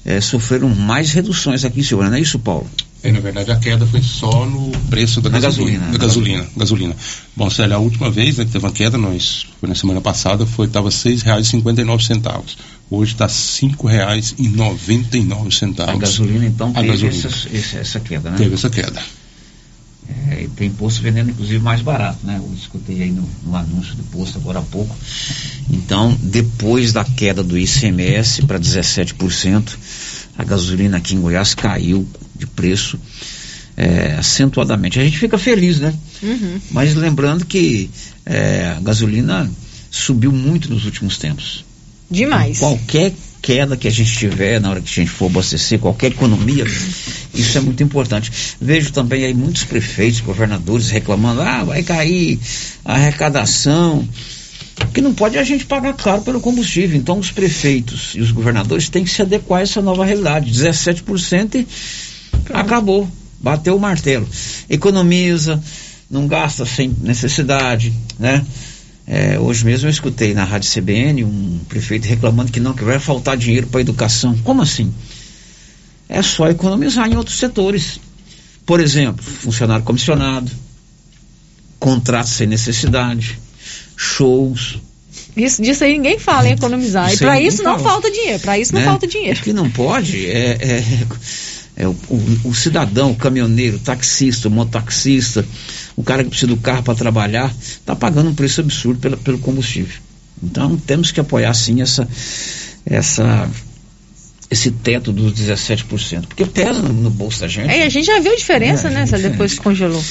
[SPEAKER 2] eh, sofreram mais reduções aqui em Silvânia, não é isso, Paulo?
[SPEAKER 27] É, na verdade, a queda foi só no preço da
[SPEAKER 2] Na
[SPEAKER 27] gasolina.
[SPEAKER 2] gasolina,
[SPEAKER 27] Da
[SPEAKER 2] né?
[SPEAKER 27] gasolina, gasolina. Bom, Célia, a última vez né, que teve uma queda, nós, foi na semana passada, foi estava R$ 6,59. Hoje está R$ 5,99.
[SPEAKER 2] A gasolina, então,
[SPEAKER 27] A
[SPEAKER 2] teve
[SPEAKER 27] gasolina.
[SPEAKER 2] Essa, essa, essa queda, né?
[SPEAKER 27] Teve essa queda.
[SPEAKER 2] É, tem posto vendendo, inclusive, mais barato, né? Eu escutei aí no, no anúncio do posto agora há pouco. Então, depois da queda do ICMS para 17%, a gasolina aqui em Goiás caiu de preço é, acentuadamente. A gente fica feliz, né?
[SPEAKER 15] Uhum.
[SPEAKER 2] Mas lembrando que é, a gasolina subiu muito nos últimos tempos.
[SPEAKER 15] Demais.
[SPEAKER 2] Qualquer queda que a gente tiver na hora que a gente for abastecer, qualquer economia, isso é muito importante. Vejo também aí muitos prefeitos, governadores reclamando, ah, vai cair a arrecadação. Porque não pode a gente pagar caro pelo combustível. Então os prefeitos e os governadores têm que se adequar a essa nova realidade. 17% e acabou. Bateu o martelo. Economiza, não gasta sem necessidade, né? É, hoje mesmo eu escutei na Rádio CBN um prefeito reclamando que não, que vai faltar dinheiro para a educação. Como assim? É só economizar em outros setores. Por exemplo, funcionário comissionado, contratos sem necessidade, shows.
[SPEAKER 15] Isso, disso aí ninguém fala em economizar.
[SPEAKER 2] Isso
[SPEAKER 15] e para isso não
[SPEAKER 2] fala.
[SPEAKER 15] falta dinheiro. Para isso não
[SPEAKER 2] né?
[SPEAKER 15] falta dinheiro.
[SPEAKER 2] O que não pode é, é- é o, o- o cidadão, o caminhoneiro, o taxista, o mototaxista, o cara que precisa do carro para trabalhar, está pagando um preço absurdo pela- pelo combustível. Então temos que apoiar sim essa, essa, esse teto dos 17%, porque pesa no, no bolso da gente.
[SPEAKER 15] É, a gente já viu a diferença,
[SPEAKER 2] É,
[SPEAKER 15] né? Essa depois que congelou.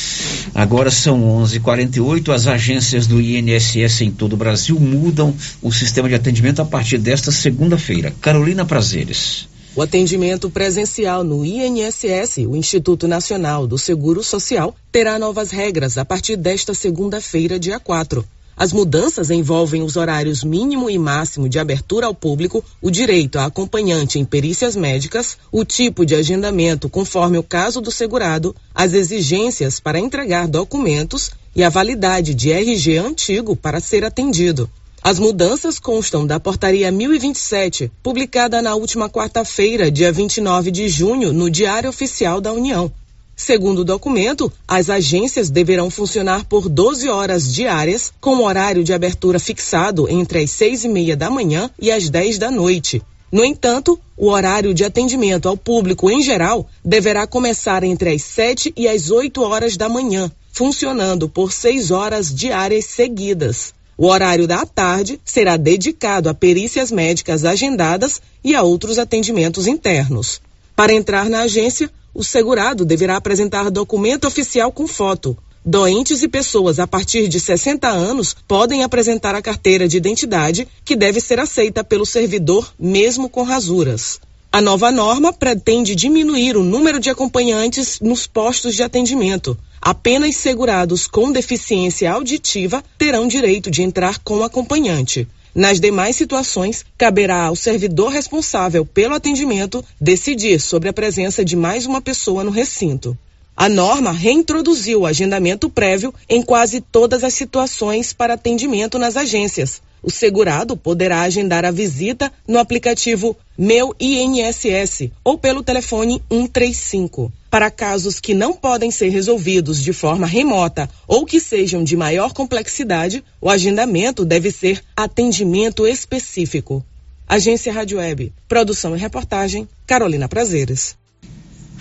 [SPEAKER 2] Agora são 11h48, as agências do INSS em todo o Brasil mudam o sistema de atendimento a partir desta segunda-feira. Carolina Prazeres.
[SPEAKER 30] O atendimento presencial no INSS, o Instituto Nacional do Seguro Social, terá novas regras a partir desta segunda-feira, dia 4. As mudanças envolvem os horários mínimo e máximo de abertura ao público, o direito a acompanhante em perícias médicas, o tipo de agendamento conforme o caso do segurado, as exigências para entregar documentos e a validade de RG antigo para ser atendido. As mudanças constam da Portaria 1027, publicada na última quarta-feira, dia 29 de junho, no Diário Oficial da União. Segundo o documento, as agências deverão funcionar por 12 horas diárias, com horário de abertura fixado entre as seis e meia da manhã e as 10 da noite. No entanto, o horário de atendimento ao público em geral deverá começar entre as 7 e as 8 horas da manhã, funcionando por seis horas diárias seguidas. O horário da tarde será dedicado a perícias médicas agendadas e a outros atendimentos internos. Para entrar na agência, o segurado deverá apresentar documento oficial com foto. Doentes e pessoas a partir de 60 anos podem apresentar a carteira de identidade, que deve ser aceita pelo servidor, mesmo com rasuras. A nova norma pretende diminuir o número de acompanhantes nos postos de atendimento. Apenas segurados com deficiência auditiva terão direito de entrar com acompanhante. Nas demais situações, caberá ao servidor responsável pelo atendimento decidir sobre a presença de mais uma pessoa no recinto. A norma reintroduziu o agendamento prévio em quase todas as situações para atendimento nas agências. O segurado poderá agendar a visita no aplicativo Meu INSS ou pelo telefone 135. Para casos que não podem ser resolvidos de forma remota ou que sejam de maior complexidade, o agendamento deve ser atendimento específico. Agência Rádio Web. Produção e reportagem, Carolina Prazeres.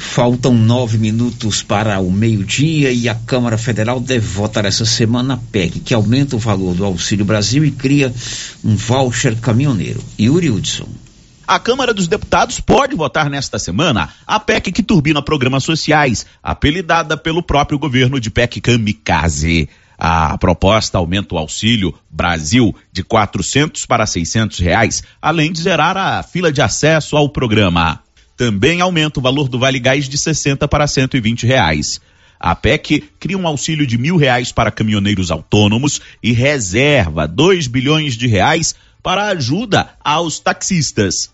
[SPEAKER 2] Faltam nove minutos para o meio-dia e a Câmara Federal deve votar essa semana a PEC, que aumenta o valor do Auxílio Brasil e cria um voucher caminhoneiro. Yuri Hudson.
[SPEAKER 16] A Câmara dos Deputados pode votar nesta semana a PEC que turbina programas sociais, apelidada pelo próprio governo de PEC Kamikaze. A proposta aumenta o auxílio Brasil de 400 para 600 reais, além de zerar a fila de acesso ao programa. Também aumenta o valor do Vale Gás de 60 para 120 reais. A PEC cria um auxílio de mil reais para caminhoneiros autônomos e reserva 2 bilhões de reais para ajuda aos taxistas.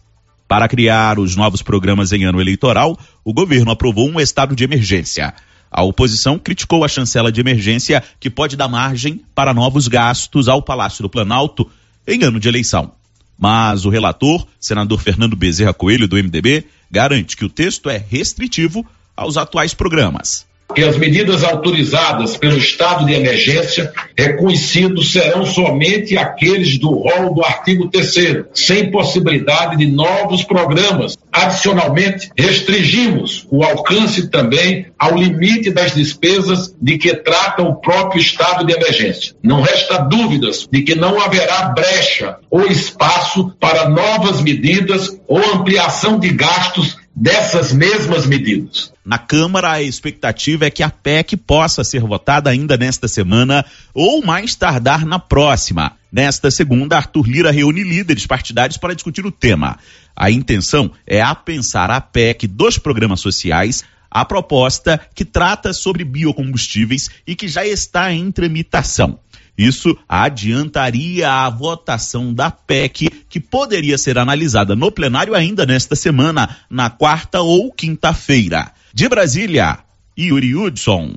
[SPEAKER 16] Para criar os novos programas em ano eleitoral, o governo aprovou um estado de emergência. A oposição criticou a chancela de emergência que pode dar margem para novos gastos ao Palácio do Planalto em ano de eleição. Mas o relator, senador Fernando Bezerra Coelho, do MDB, garante que o texto é restritivo aos atuais programas
[SPEAKER 31] que as medidas autorizadas pelo estado de emergência reconhecidos serão somente aqueles do rol do artigo 3 sem possibilidade de novos programas. Adicionalmente, restringimos o alcance também ao limite das despesas de que trata o próprio estado de emergência. Não resta dúvidas de que não haverá brecha ou espaço para novas medidas ou ampliação de gastos dessas mesmas medidas.
[SPEAKER 16] Na Câmara, a expectativa é que a PEC possa ser votada ainda nesta semana ou mais tardar na próxima. Nesta segunda, Arthur Lira reúne líderes partidários para discutir o tema. A intenção é apensar a PEC dos programas sociais a proposta que trata sobre biocombustíveis e que já está em tramitação. Isso adiantaria a votação da PEC, que poderia ser analisada no plenário ainda nesta semana, na quarta ou quinta-feira. De Brasília, Yuri Hudson.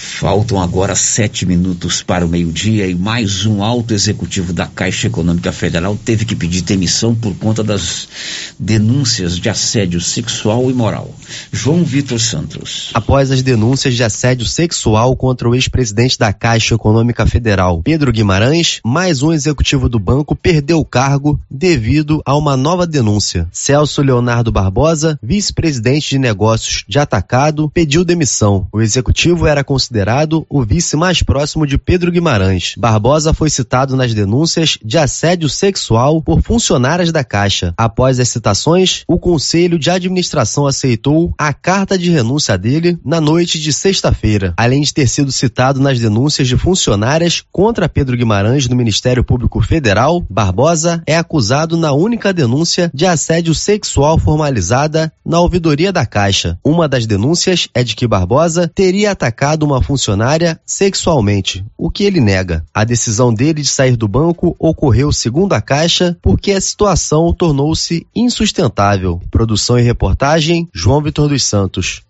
[SPEAKER 2] Faltam agora sete minutos para o meio-dia e mais um alto executivo da Caixa Econômica Federal teve que pedir demissão por conta das denúncias de assédio sexual e moral. João Vitor Santos.
[SPEAKER 28] Após as denúncias de assédio sexual contra o ex-presidente da Caixa Econômica Federal, Pedro Guimarães, mais um executivo do banco perdeu o cargo devido a uma nova denúncia. Celso Leonardo Barbosa, vice-presidente de negócios de Atacado, pediu demissão. O executivo era considerado considerado o vice mais próximo de Pedro Guimarães. Barbosa foi citado nas denúncias de assédio sexual por funcionárias da Caixa. Após as citações, o Conselho de Administração aceitou a carta de renúncia dele na noite de sexta-feira. Além de ter sido citado nas denúncias de funcionárias contra Pedro Guimarães no Ministério Público Federal, Barbosa é acusado na única denúncia de assédio sexual formalizada na ouvidoria da Caixa. Uma das denúncias é de que Barbosa teria atacado uma funcionária sexualmente, o que ele nega. A decisão dele de sair do banco ocorreu, segundo a Caixa, porque a situação tornou-se insustentável. Produção e reportagem, João Vitor dos Santos.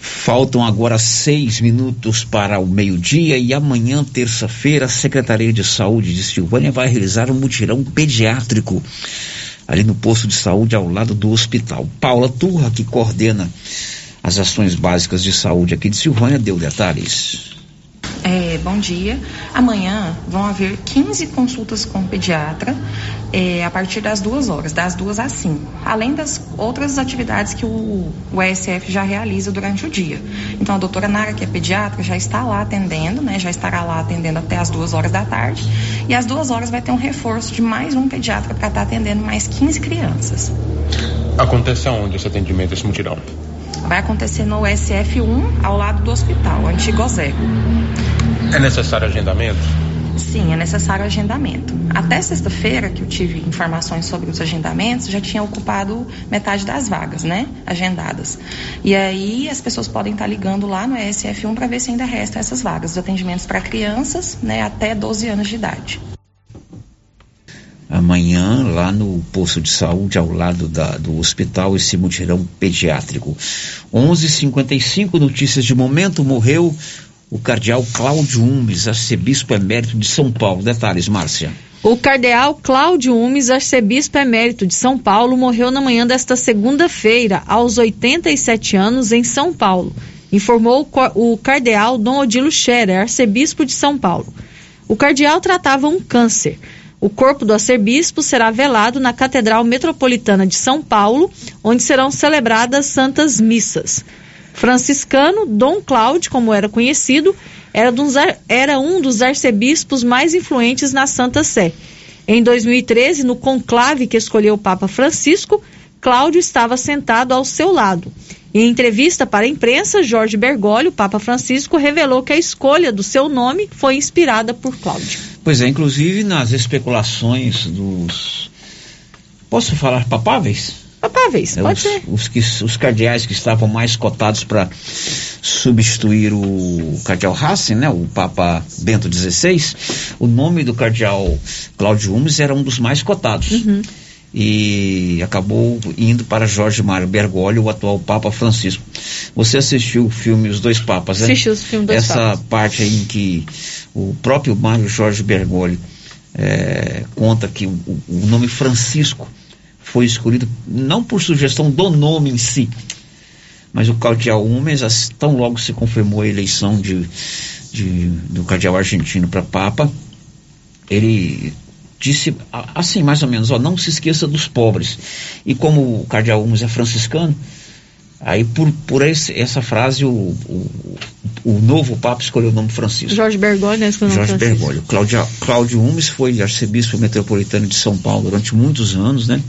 [SPEAKER 2] Faltam agora seis minutos para o meio-dia e amanhã, terça-feira, a Secretaria de Saúde de Silvânia vai realizar um mutirão pediátrico ali no posto de saúde ao lado do hospital. Paula Turra, que coordena as ações básicas de saúde aqui de Silvânia, deu detalhes.
[SPEAKER 32] É, bom dia. Amanhã vão haver 15 consultas com o pediatra é, a partir das duas horas, das duas às cinco, além das outras atividades que o, o ESF já realiza durante o dia. Então a doutora Nara, que é pediatra, já está lá atendendo, né? Já estará lá atendendo até as duas horas da tarde. E às duas horas vai ter um reforço de mais um pediatra para estar atendendo mais 15 crianças.
[SPEAKER 27] Acontece aonde esse atendimento, esse mutirão?
[SPEAKER 32] Vai acontecer no SF1, ao lado do hospital, antigo Ozeco.
[SPEAKER 27] É necessário agendamento?
[SPEAKER 32] Sim, é necessário agendamento. Até sexta-feira, que eu tive informações sobre os agendamentos, já tinha ocupado metade das vagas, né? Agendadas. E aí as pessoas podem estar ligando lá no ESF1 para ver se ainda restam essas vagas, os atendimentos para crianças, né, até 12 anos de idade.
[SPEAKER 2] Amanhã, lá no posto de saúde, ao lado da, do hospital, esse mutirão pediátrico. 11:55 notícias de momento. Morreu o cardeal Cláudio Umes, arcebispo emérito de São Paulo. Detalhes, Márcia.
[SPEAKER 15] O cardeal Cláudio Umes, arcebispo emérito de São Paulo, morreu na manhã desta segunda-feira, aos 87 anos, em São Paulo, informou o cardeal Dom Odilo Scherer, arcebispo de São Paulo. O cardeal tratava um câncer. O corpo do arcebispo será velado na Catedral Metropolitana de São Paulo, onde serão celebradas santas missas. Franciscano, Dom Cláudio, como era conhecido, era, um dos arcebispos mais influentes na Santa Sé. Em 2013, no conclave que escolheu o Papa Francisco, Cláudio estava sentado ao seu lado. Em entrevista para a imprensa, Jorge Bergoglio, Papa Francisco, revelou que a escolha do seu nome foi inspirada por Cláudio.
[SPEAKER 2] Pois é, inclusive nas especulações dos. Posso falar papáveis?
[SPEAKER 15] Papáveis,
[SPEAKER 2] é,
[SPEAKER 15] pode
[SPEAKER 2] os,
[SPEAKER 15] ser.
[SPEAKER 2] Os, que, os cardeais que estavam mais cotados para substituir o cardeal Hassen, né, o Papa Bento XVI, o nome do cardeal Cláudio Umes era um dos mais cotados.
[SPEAKER 15] Uhum.
[SPEAKER 2] E acabou indo para Jorge Mário Bergoglio, o atual Papa Francisco. Você assistiu o filme Os Dois Papas, né?
[SPEAKER 15] Assisti o filme Dois
[SPEAKER 2] Essa
[SPEAKER 15] Papas.
[SPEAKER 2] parte aí em que o próprio Mário Jorge Bergoglio é, conta que o, o nome Francisco foi escolhido não por sugestão do nome em si, mas o cardeal Umes, tão logo se confirmou a eleição de, de do cardeal argentino para Papa, ele disse assim, mais ou menos, ó, não se esqueça dos pobres. E como o cardeal Umes é franciscano, aí por, por esse, essa frase o, o, o, novo Papa escolheu o nome Francisco.
[SPEAKER 15] Jorge Bergoglio, né?
[SPEAKER 2] Jorge Francisco. Bergoglio. Cláudio, Cláudio Umes foi arcebispo metropolitano de São Paulo durante muitos anos, né?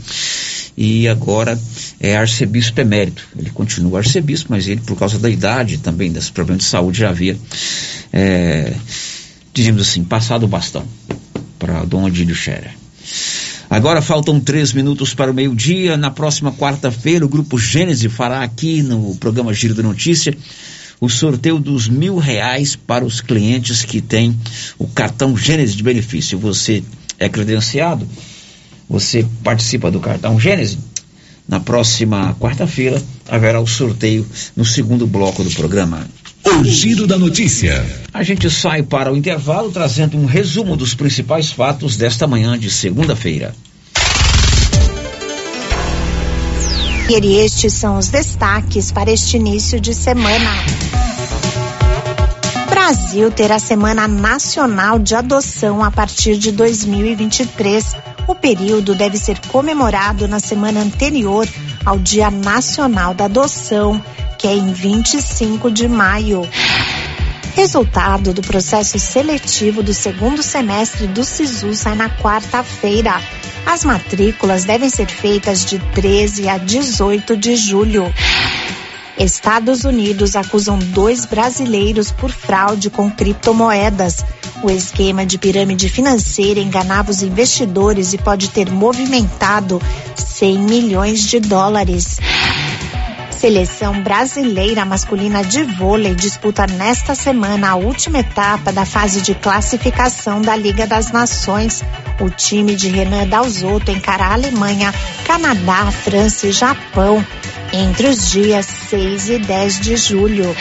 [SPEAKER 2] E agora é arcebispo emérito. Ele continua arcebispo, mas ele, por causa da idade também, desses problemas de saúde, já havia, é, digamos assim, passado o bastão para Dom Odílio Scherer. Agora faltam três minutos para o meio-dia. Na próxima quarta-feira, o Grupo Gênese fará aqui no programa Giro da Notícia o sorteio dos mil reais para os clientes que têm o cartão Gênese de benefício. Você é credenciado? Você participa do cartão Gênese? Na próxima quarta-feira haverá o sorteio no segundo bloco do programa.
[SPEAKER 5] O Giro da Notícia.
[SPEAKER 2] A gente sai para o intervalo trazendo um resumo dos principais fatos desta manhã de segunda-feira.
[SPEAKER 33] E estes são os destaques para este início de semana. Brasil terá Semana Nacional de Adoção a partir de 2023. O período deve ser comemorado na semana anterior ao Dia Nacional da Adoção, que é em 25 de maio. Resultado do processo seletivo do segundo semestre do SISU sai na quarta-feira. As matrículas devem ser feitas de 13 a 18 de julho. Estados Unidos acusam dois brasileiros por fraude com criptomoedas. O esquema de pirâmide financeira enganava os investidores e pode ter movimentado 100 milhões de dólares. Seleção brasileira masculina de vôlei disputa nesta semana a última etapa da fase de classificação da Liga das Nações. O time de Renan Dalzotto encara a Alemanha, Canadá, França e Japão entre os dias 6 e 10 de julho.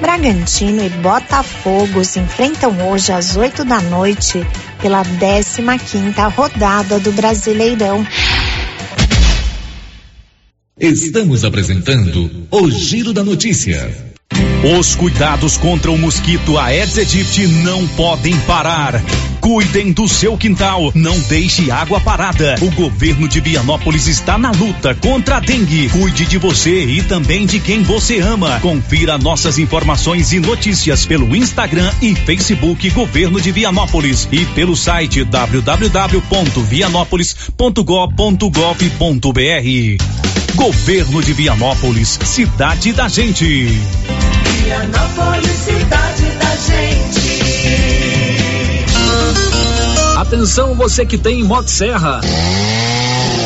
[SPEAKER 33] Bragantino e Botafogo se enfrentam hoje às 8 da noite pela 15ª rodada do Brasileirão.
[SPEAKER 5] Estamos apresentando o Giro da Notícia.
[SPEAKER 34] Os cuidados contra o mosquito Aedes aegypti não podem parar. Cuidem do seu quintal, não deixe água parada. O governo de Vianópolis está na luta contra a dengue. Cuide de você e também de quem você ama. Confira nossas informações e notícias pelo Instagram e Facebook Governo de Vianópolis e pelo site www.vianópolis.gov.br. Governo de Vianópolis, cidade da gente.
[SPEAKER 35] Vianópolis, cidade da gente.
[SPEAKER 13] Atenção você que tem Motosserra.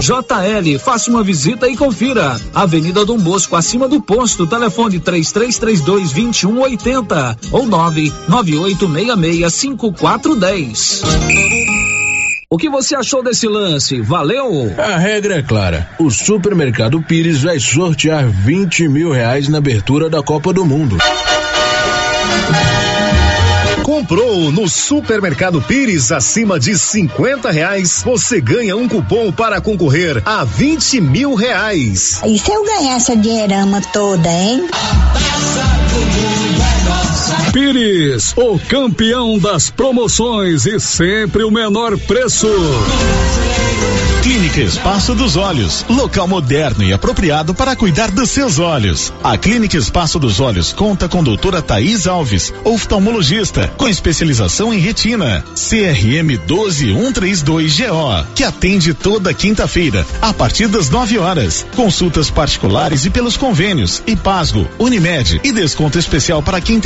[SPEAKER 13] JL, faça uma visita e confira. Avenida Dom Bosco, acima do posto, telefone 3332 2180 ou 99866 5410. O que você achou desse lance? Valeu?
[SPEAKER 22] A regra é clara. O supermercado Pires vai sortear 20 mil reais na abertura da Copa do Mundo.
[SPEAKER 11] Comprou no Supermercado Pires acima de 50 reais, você ganha um cupom para concorrer a 20 mil reais.
[SPEAKER 36] E se eu ganhar essa dinheirama toda, hein?
[SPEAKER 7] Pires, o campeão das promoções e sempre o menor preço.
[SPEAKER 37] Clínica Espaço dos Olhos, local moderno e apropriado para cuidar dos seus olhos. A Clínica Espaço dos Olhos conta com doutora Thaís Alves, oftalmologista, com especialização em retina, CRM 12132GO, que atende toda quinta-feira, a partir das 9 horas. Consultas particulares e pelos convênios, IPASGO, Unimed e desconto especial para quem tem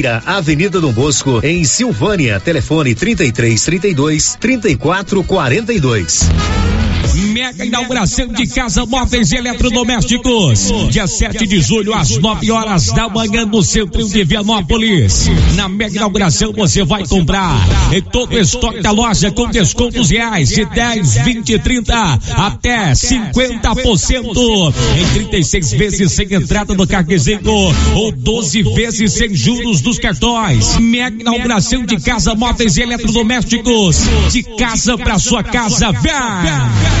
[SPEAKER 11] Avenida Dom Bosco em Silvânia. Telefone 33 32 34 42.
[SPEAKER 1] Mega inauguração de Casa Móveis e Eletrodomésticos. Dia 7 de julho, às 9 horas da manhã, no centro de Vianópolis. Na mega inauguração, você vai comprar em todo o estoque da loja com descontos reais de 10, 20, 30 até 50% em 36 vezes sem entrada no carnezinho ou 12 vezes sem juros dos cartões. Mega inauguração de Casa Móveis e Eletrodomésticos. De casa para sua casa, vem!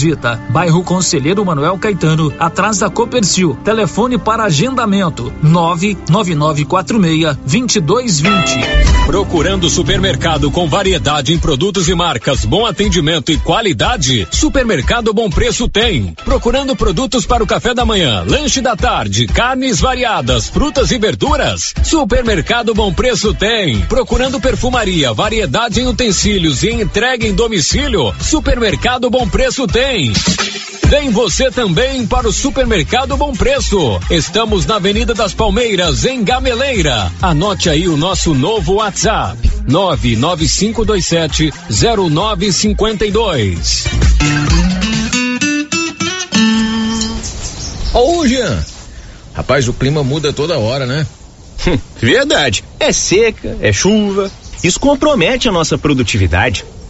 [SPEAKER 13] Vita, bairro Conselheiro Manuel Caetano, atrás da Copercil. Telefone para agendamento: 99946-2220.
[SPEAKER 22] Procurando supermercado com variedade em produtos e marcas, bom atendimento e qualidade? Supermercado Bom Preço tem. Procurando produtos para o café da manhã, lanche da tarde, carnes variadas, frutas e verduras? Supermercado Bom Preço tem. Procurando perfumaria, variedade em utensílios e entrega em domicílio? Supermercado Bom Preço tem. Vem você também para o Supermercado Bom Preço. Estamos na Avenida das Palmeiras, em Gameleira. Anote aí o nosso novo WhatsApp: 99527 0952.
[SPEAKER 38] Ô, Jean. Rapaz, o clima muda toda hora, né?
[SPEAKER 39] Hum, verdade. É seca, é chuva. Isso compromete a nossa produtividade.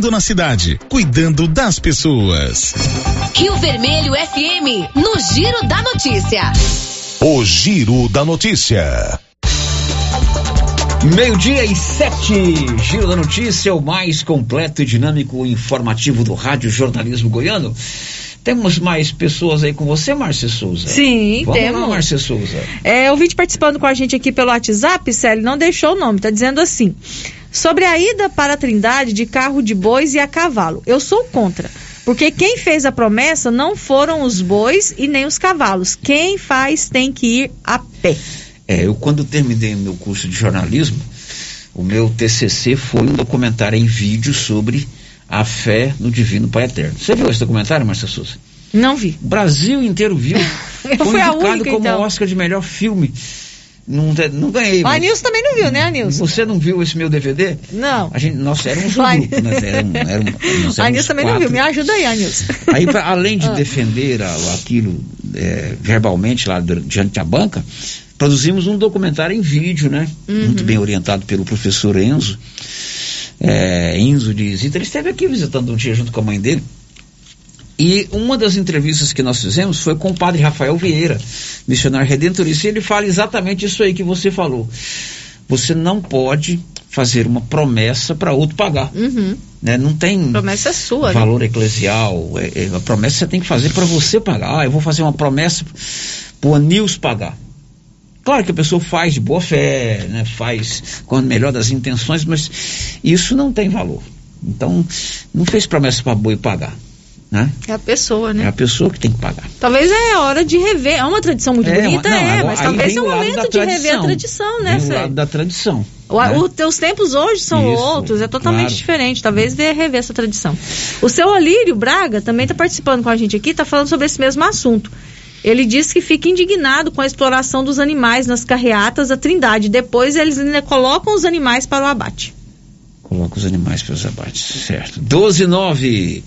[SPEAKER 37] na cidade, cuidando das pessoas.
[SPEAKER 4] Rio Vermelho FM, no Giro da Notícia.
[SPEAKER 14] O Giro da Notícia.
[SPEAKER 2] Meio-dia e sete, Giro da Notícia, o mais completo e dinâmico informativo do Rádio Jornalismo Goiano. Temos mais pessoas aí com você, Márcia Souza?
[SPEAKER 15] Sim,
[SPEAKER 2] Vamos
[SPEAKER 15] temos.
[SPEAKER 2] Lá, Márcia Souza.
[SPEAKER 15] É, o vídeo participando com a gente aqui pelo WhatsApp, Célio, não deixou o nome, tá dizendo assim. Sobre a ida para a Trindade de carro de bois e a cavalo, eu sou contra. Porque quem fez a promessa não foram os bois e nem os cavalos. Quem faz tem que ir a pé.
[SPEAKER 2] É, eu quando terminei meu curso de jornalismo, o meu TCC foi um documentário em vídeo sobre a fé no Divino Pai Eterno. Você viu esse documentário, Márcia Souza?
[SPEAKER 15] Não vi.
[SPEAKER 2] O Brasil inteiro viu. <laughs>
[SPEAKER 15] Eu
[SPEAKER 2] foi
[SPEAKER 15] fui a única,
[SPEAKER 2] como
[SPEAKER 15] então.
[SPEAKER 2] Oscar de melhor filme. Não, não ganhei.
[SPEAKER 15] A Nilson também não viu, né, Nilson?
[SPEAKER 2] Você não viu esse meu DVD?
[SPEAKER 15] Não.
[SPEAKER 2] A gente, nós éramos um grupo, nós éramos, éramos, nós
[SPEAKER 15] A Nilson também não viu. Me ajuda aí, Nilson.
[SPEAKER 2] Aí, pra- além de
[SPEAKER 15] Ah.
[SPEAKER 2] defender a- aquilo é, verbalmente lá diante da banca, produzimos um documentário em vídeo, né?
[SPEAKER 15] Uhum.
[SPEAKER 2] Muito bem orientado pelo professor Enzo. É, Enzo de Zita. Ele esteve aqui visitando um dia junto com a mãe dele. E uma das entrevistas que nós fizemos foi com o padre Rafael Vieira, missionário redentorista, e ele fala exatamente isso aí que você falou. Você não pode fazer uma promessa para outro pagar.
[SPEAKER 40] Uhum.
[SPEAKER 2] Né? Não tem
[SPEAKER 40] Promessa é sua, né?
[SPEAKER 2] valor eclesial. É, é, a promessa você tem que fazer para você pagar. Ah, eu vou fazer uma promessa para o Anils pagar. Claro que a pessoa faz de boa fé, né? faz com a melhor das intenções, mas isso não tem valor. Então, não fez promessa para boi pagar. Né?
[SPEAKER 40] É a pessoa, né?
[SPEAKER 2] É a pessoa que tem que pagar.
[SPEAKER 40] Talvez é hora de rever. É uma tradição muito
[SPEAKER 2] É,
[SPEAKER 40] bonita,
[SPEAKER 2] não,
[SPEAKER 40] é,
[SPEAKER 2] agora-
[SPEAKER 40] mas talvez
[SPEAKER 2] vem
[SPEAKER 40] é o momento de rever a
[SPEAKER 2] tradição.
[SPEAKER 40] né, Fê?
[SPEAKER 2] lado da tradição.
[SPEAKER 40] O,
[SPEAKER 2] né?
[SPEAKER 40] o- os tempos hoje são
[SPEAKER 2] Isso,
[SPEAKER 40] outros, é totalmente
[SPEAKER 2] claro.
[SPEAKER 40] diferente. Talvez dê rever essa tradição. O seu Alírio Braga também está participando com a gente aqui, está falando sobre esse mesmo assunto. Ele diz que fica indignado com a exploração dos animais nas carreatas da Trindade. Depois eles ainda colocam os animais para o abate.
[SPEAKER 2] Coloca os animais para os abates, certo. 12 9.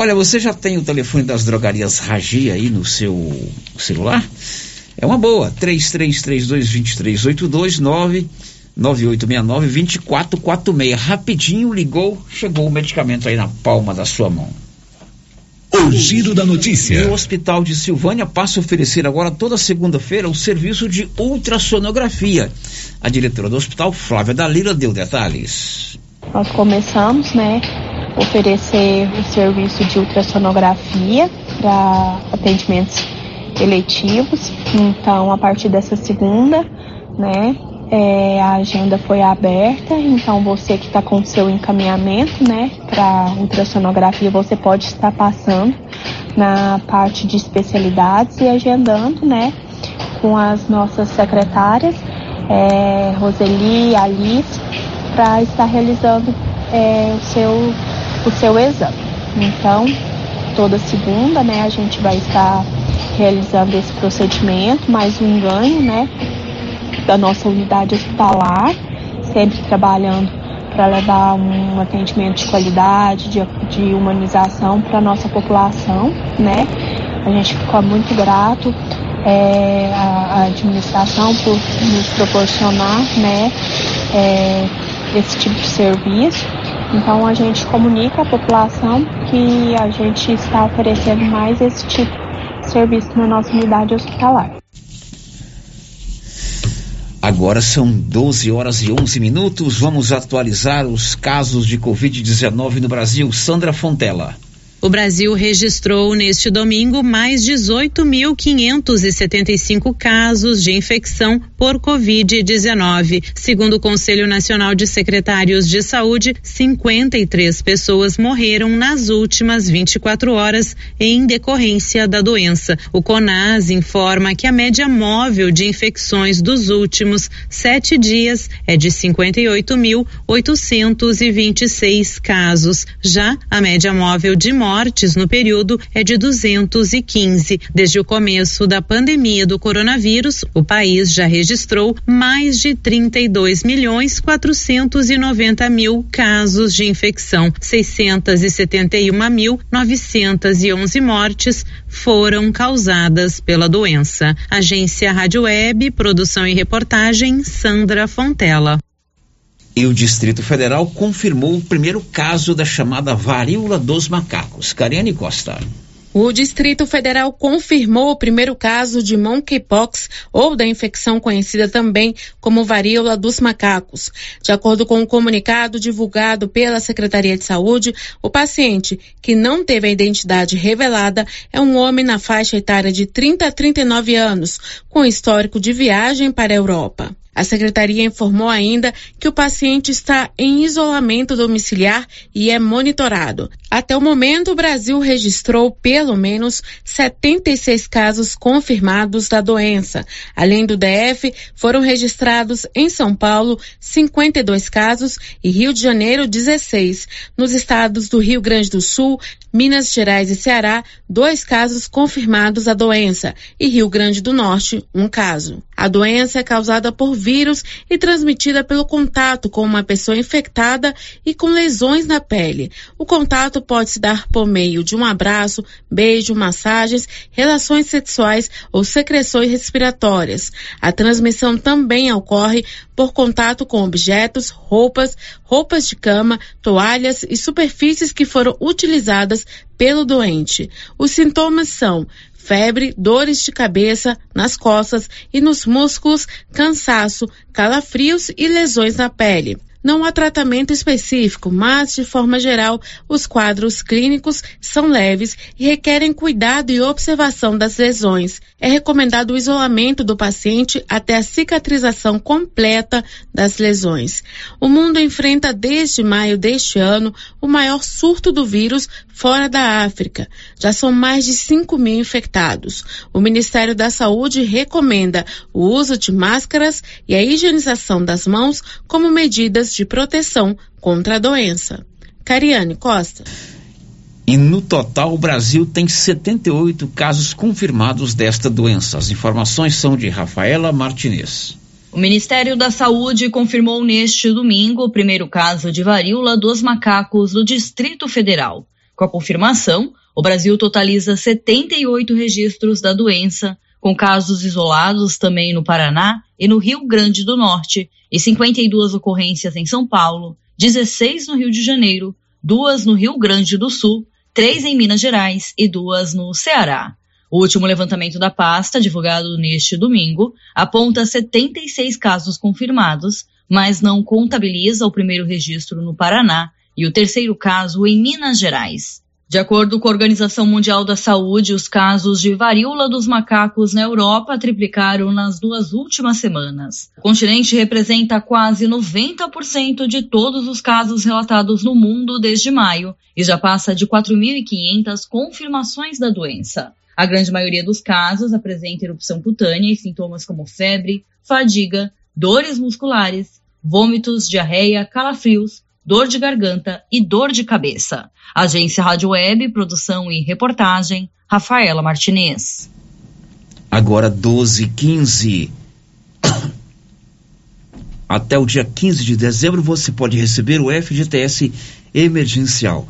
[SPEAKER 2] Olha, você já tem o telefone das drogarias Ragi aí no seu celular? É uma boa. 3332-2382 99869-2446. Rapidinho ligou, chegou o medicamento aí na palma da sua mão.
[SPEAKER 24] O giro da
[SPEAKER 2] E o
[SPEAKER 24] notícia.
[SPEAKER 2] Hospital de Silvânia passa a oferecer agora toda segunda-feira o serviço de ultrassonografia. A diretora do hospital, Flávia Dalila, deu detalhes.
[SPEAKER 41] Nós começamos, né, oferecer o serviço de ultrassonografia para atendimentos eletivos. Então, a partir dessa segunda, né, é, a agenda foi aberta. Então, você que está com seu encaminhamento, né, para ultrassonografia, você pode estar passando na parte de especialidades e agendando, né, com as nossas secretárias, é, Roseli, Alice, para estar realizando é, o, seu, o seu exame. Então, toda segunda, né, a gente vai estar realizando esse procedimento, mais um ganho, né, da nossa unidade hospitalar, sempre trabalhando para levar um atendimento de qualidade, de, de humanização para a nossa população, né. A gente fica muito grato é, à, administração por nos proporcionar, né, é, esse tipo de serviço. Então a gente comunica à população que a gente está oferecendo mais esse tipo de serviço na nossa unidade hospitalar.
[SPEAKER 2] Agora são 12 horas e 11 minutos. Vamos atualizar os casos de Covid-19 no Brasil. Sandra Fontela.
[SPEAKER 42] O Brasil registrou neste domingo mais 18.575 casos de infecção por Covid-19. Segundo o Conselho Nacional de Secretários de Saúde, 53 pessoas morreram nas últimas 24 horas em decorrência da doença. O CONAS informa que a média móvel de infecções dos últimos sete dias é de 58.826 casos. Já a média móvel de mortes no período é de 215. Desde o começo da pandemia do coronavírus, o país já registrou mais de 32 milhões 490 mil casos de infecção. 671 mil 911 mortes foram causadas pela doença. Agência Rádio Web, produção e reportagem Sandra Fontela.
[SPEAKER 2] E o Distrito Federal confirmou o primeiro caso da chamada varíola dos macacos. Cariane Costa.
[SPEAKER 43] O Distrito Federal confirmou o primeiro caso de monkeypox ou da infecção conhecida também como varíola dos macacos. De acordo com o um comunicado divulgado pela Secretaria de Saúde, o paciente, que não teve a identidade revelada, é um homem na faixa etária de 30 a 39 anos, com histórico de viagem para a Europa. A secretaria informou ainda que o paciente está em isolamento domiciliar e é monitorado. Até o momento, o Brasil registrou pelo menos 76 casos confirmados da doença. Além do DF, foram registrados em São Paulo 52 casos e Rio de Janeiro 16. Nos estados do Rio Grande do Sul, Minas Gerais e Ceará, dois casos confirmados da doença e Rio Grande do Norte, um caso. A doença é causada por vírus e transmitida pelo contato com uma pessoa infectada e com lesões na pele. O contato pode se dar por meio de um abraço, beijo, massagens, relações sexuais ou secreções respiratórias. A transmissão também ocorre por contato com objetos, roupas, roupas de cama, toalhas e superfícies que foram utilizadas pelo doente. Os sintomas são febre, dores de cabeça nas costas e nos músculos, cansaço, calafrios e lesões na pele. Não há tratamento específico, mas, de forma geral, os quadros clínicos são leves e requerem cuidado e observação das lesões. É recomendado o isolamento do paciente até a cicatrização completa das lesões. O mundo enfrenta desde maio deste ano o maior surto do vírus fora da África. Já são mais de 5 mil infectados. O Ministério da Saúde recomenda o uso de máscaras e a higienização das mãos como medidas de proteção contra a doença. Cariane Costa.
[SPEAKER 2] E no total, o Brasil tem 78 casos confirmados desta doença. As informações são de Rafaela Martinez.
[SPEAKER 44] O Ministério da Saúde confirmou neste domingo o primeiro caso de varíola dos macacos do Distrito Federal. Com a confirmação, o Brasil totaliza 78 registros da doença, com casos isolados também no Paraná e no Rio Grande do Norte, e 52 ocorrências em São Paulo, 16 no Rio de Janeiro, duas no Rio Grande do Sul, três em Minas Gerais e duas no Ceará. O último levantamento da pasta, divulgado neste domingo, aponta 76 casos confirmados, mas não contabiliza o primeiro registro no Paraná e o terceiro caso em Minas Gerais. De acordo com a Organização Mundial da Saúde, os casos de varíola dos macacos na Europa triplicaram nas duas últimas semanas. O continente representa quase 90% de todos os casos relatados no mundo desde maio e já passa de 4.500 confirmações da doença. A grande maioria dos casos apresenta erupção cutânea e sintomas como febre, fadiga, dores musculares, vômitos, diarreia, calafrios, dor de garganta e dor de cabeça. Agência Rádio Web, produção e reportagem, Rafaela Martinez.
[SPEAKER 2] Agora 12 15 Até o dia 15 de dezembro você pode receber o FGTS emergencial.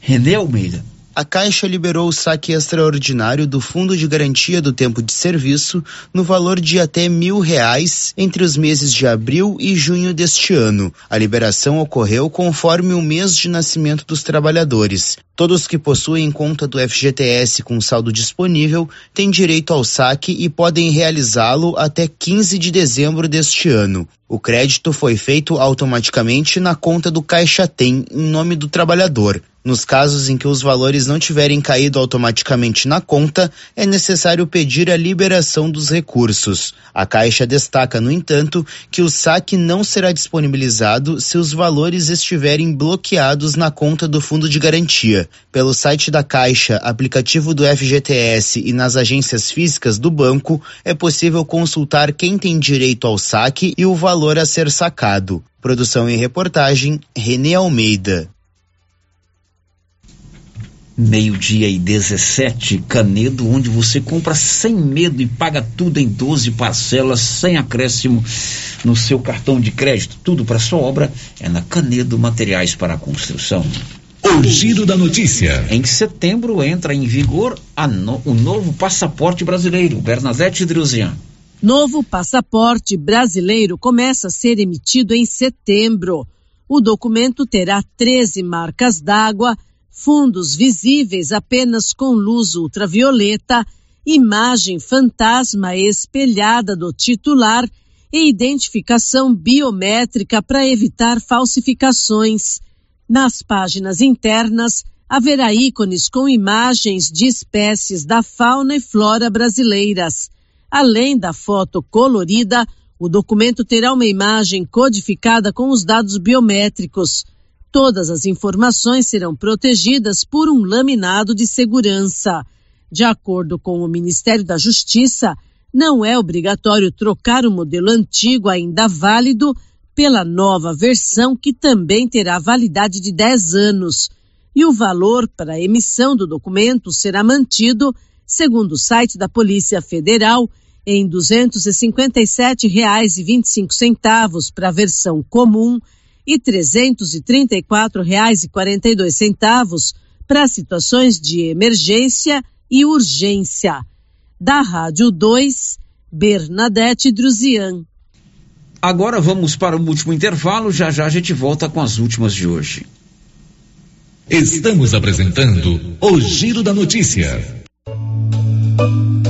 [SPEAKER 2] René Almeida
[SPEAKER 45] a Caixa liberou o saque extraordinário do Fundo de Garantia do Tempo de Serviço no valor de até mil reais entre os meses de abril e junho deste ano. A liberação ocorreu conforme o mês de nascimento dos trabalhadores. Todos que possuem conta do FGTS com saldo disponível têm direito ao saque e podem realizá-lo até 15 de dezembro deste ano. O crédito foi feito automaticamente na conta do Caixa Tem em nome do trabalhador. Nos casos em que os valores não tiverem caído automaticamente na conta, é necessário pedir a liberação dos recursos. A Caixa destaca, no entanto, que o saque não será disponibilizado se os valores estiverem bloqueados na conta do Fundo de Garantia. Pelo site da Caixa, aplicativo do FGTS e nas agências físicas do banco, é possível consultar quem tem direito ao saque e o valor a ser sacado. Produção e reportagem, Renê Almeida.
[SPEAKER 2] Meio-dia e 17, Canedo, onde você compra sem medo e paga tudo em 12 parcelas, sem acréscimo no seu cartão de crédito. Tudo para sua obra é na Canedo Materiais para a Construção.
[SPEAKER 24] O giro da notícia.
[SPEAKER 2] Em setembro entra em vigor no, o novo passaporte brasileiro. Bernadette Druzian.
[SPEAKER 36] Novo passaporte brasileiro começa a ser emitido em setembro. O documento terá 13 marcas d'água fundos visíveis apenas com luz ultravioleta, imagem fantasma espelhada do titular e identificação biométrica para evitar falsificações. Nas páginas internas, haverá ícones com imagens de espécies da fauna e flora brasileiras. Além da foto colorida, o documento terá uma imagem codificada com os dados biométricos. Todas as informações serão protegidas por um laminado de segurança. De acordo com o Ministério da Justiça, não é obrigatório trocar o modelo antigo ainda válido pela nova versão que também terá validade de 10 anos. E o valor para a emissão do documento será mantido, segundo o site da Polícia Federal, em R$ 257,25 para a versão comum e R$ 334,42 para situações de emergência e urgência. Da Rádio 2, Bernadette Druzian.
[SPEAKER 2] Agora vamos para o último intervalo, já já a gente volta com as últimas de hoje.
[SPEAKER 5] Estamos apresentando o Giro da Notícia.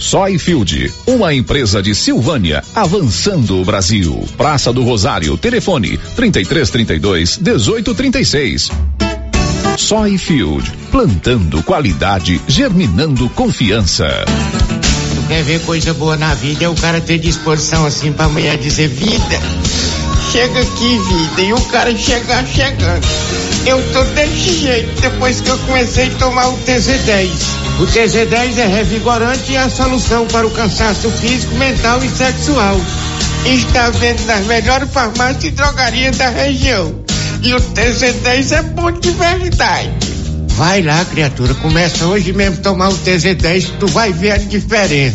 [SPEAKER 5] Soyfield, uma empresa de Silvânia, avançando o Brasil. Praça do Rosário, telefone 3332 1836. Soyfield, plantando qualidade, germinando confiança.
[SPEAKER 46] Tu quer ver coisa boa na vida é o cara ter disposição assim pra amanhã dizer vida. Chega aqui, vida, e o cara chegar chegando. Eu tô desse jeito depois que eu comecei a tomar o TZ10. O TZ10 é revigorante e a solução para o cansaço físico, mental e sexual. Está vendo nas melhores farmácias e drogarias da região. E o TZ10 é bom de verdade. Vai lá, criatura, começa hoje mesmo a tomar o TZ10 que tu vai ver a diferença.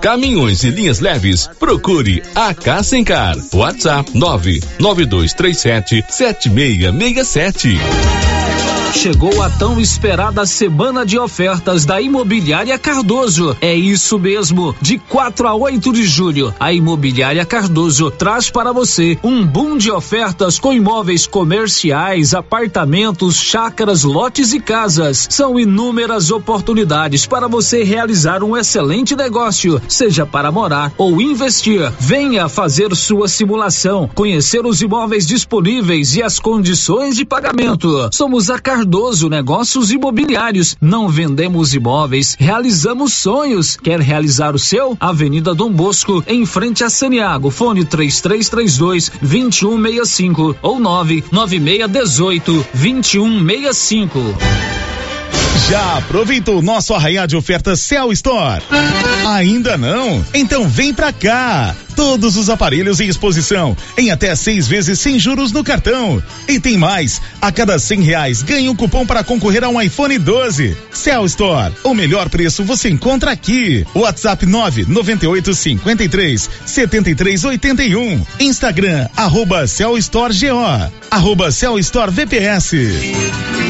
[SPEAKER 5] caminhões e linhas leves, procure a Cassencar. WhatsApp 99237 7667.
[SPEAKER 13] Chegou a tão esperada semana de ofertas da Imobiliária Cardoso. É isso mesmo. De 4 a 8 de julho, a Imobiliária Cardoso traz para você um boom de ofertas com imóveis comerciais, apartamentos, chácaras, lotes e casas. São inúmeras oportunidades para você realizar um excelente negócio, seja para morar ou investir. Venha fazer sua simulação, conhecer os imóveis disponíveis e as condições de pagamento. Somos a Cardoso Cardoso Negócios Imobiliários. Não vendemos imóveis, realizamos sonhos. Quer realizar o seu? Avenida Dom Bosco, em frente a Saniago. Fone 3332 2165 ou 99618 2165.
[SPEAKER 37] Já aproveitou o nosso arraial de ofertas Cell Store? Ainda não? Então vem pra cá! Todos os aparelhos em exposição, em até seis vezes sem juros no cartão. E tem mais: a cada cem reais ganha um cupom para concorrer a um iPhone 12. Cell Store, o melhor preço você encontra aqui. WhatsApp 998 53 73 81. Instagram, arroba Cell Store GO, arroba Cell Store VPS.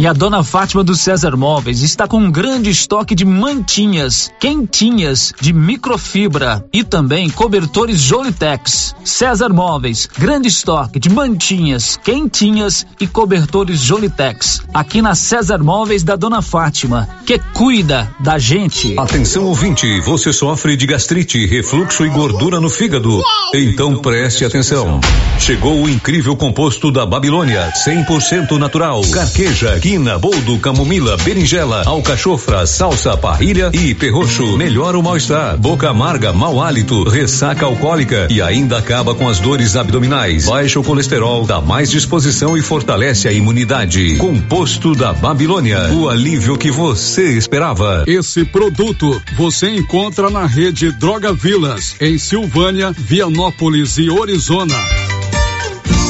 [SPEAKER 13] E a dona Fátima do César Móveis está com um grande estoque de mantinhas quentinhas de microfibra e também cobertores Jolitex. César Móveis, grande estoque de mantinhas quentinhas e cobertores Jolitex. Aqui na César Móveis da dona Fátima, que cuida da gente.
[SPEAKER 5] Atenção ouvinte, você sofre de gastrite, refluxo e gordura no fígado? Então preste atenção. Chegou o incrível composto da Babilônia, 100% natural. Carqueja, quina, boldo, camomila, berinjela, alcachofra, salsa, parrilha e perroxo. Melhora o mal-estar, boca amarga, mau hálito, ressaca alcoólica e ainda acaba com as dores abdominais. Baixa o colesterol, dá mais disposição e fortalece a imunidade. Composto da Babilônia, o alívio que você esperava.
[SPEAKER 7] Esse produto você encontra na rede Droga Vilas, em Silvânia, Vianópolis e Orizona.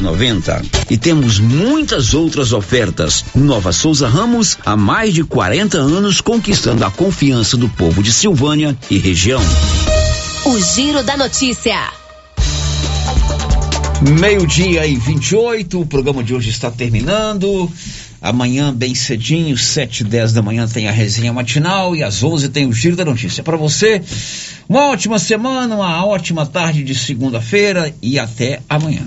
[SPEAKER 2] 52,90. E temos muitas outras ofertas. Nova Souza Ramos, há mais de 40 anos conquistando a confiança do povo de Silvânia e região.
[SPEAKER 4] O Giro da Notícia.
[SPEAKER 2] Meio-dia e 28, o programa de hoje está terminando. Amanhã, bem cedinho, 7 e 10 da manhã, tem a resenha matinal e às 11 tem o Giro da Notícia. Para você, uma ótima semana, uma ótima tarde de segunda-feira e até amanhã.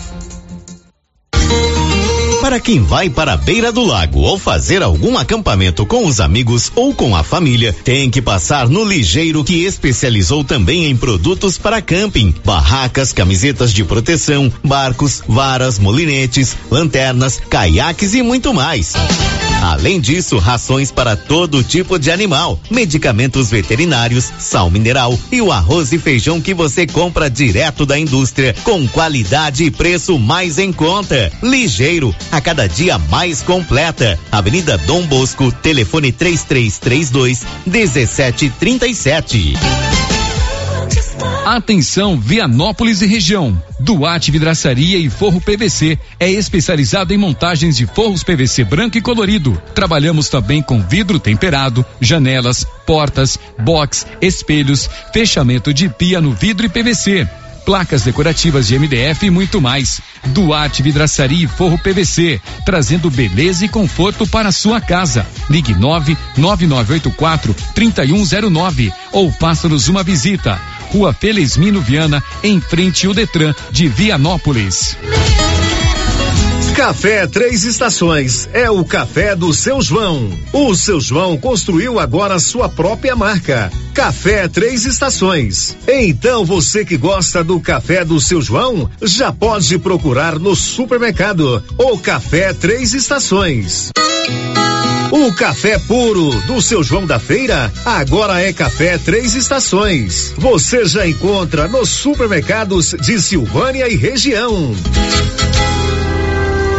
[SPEAKER 9] Para quem vai para a beira do lago ou fazer algum acampamento com os amigos ou com a família, tem que passar no Ligeiro que especializou também em produtos para camping, barracas, camisetas de proteção, barcos, varas, molinetes, lanternas, caiaques e muito mais. Além disso, rações para todo tipo de animal, medicamentos veterinários, sal mineral e o arroz e feijão que você compra direto da indústria com qualidade e preço mais em conta. Ligeiro, a cada dia mais completa. Avenida Dom Bosco, telefone 3332 1737.
[SPEAKER 47] Atenção Vianópolis e região. Duarte Vidraçaria e Forro PVC é especializado em montagens de forros PVC branco e colorido. Trabalhamos também com vidro temperado, janelas, portas, box, espelhos, fechamento de pia no vidro e PVC placas decorativas de MDF e muito mais. Duarte Vidraçaria e Forro PVC, trazendo beleza e conforto para sua casa. Ligue 99984 3109 ou faça-nos uma visita. Rua Felizmino Viana, em frente ao Detran de Vianópolis.
[SPEAKER 11] Café Três Estações é o café do seu João. O seu João construiu agora sua própria marca. Café Três Estações. Então você que gosta do café do seu João, já pode procurar no supermercado o Café Três Estações. O café puro do seu João da Feira agora é café três estações. Você já encontra nos supermercados de Silvânia e região.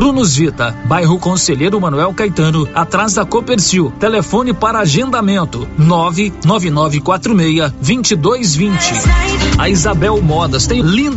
[SPEAKER 13] Prunus Vita, bairro Conselheiro Manuel Caetano, atrás da Copercil. Telefone para agendamento: 99946 2220. A Isabel Modas tem linda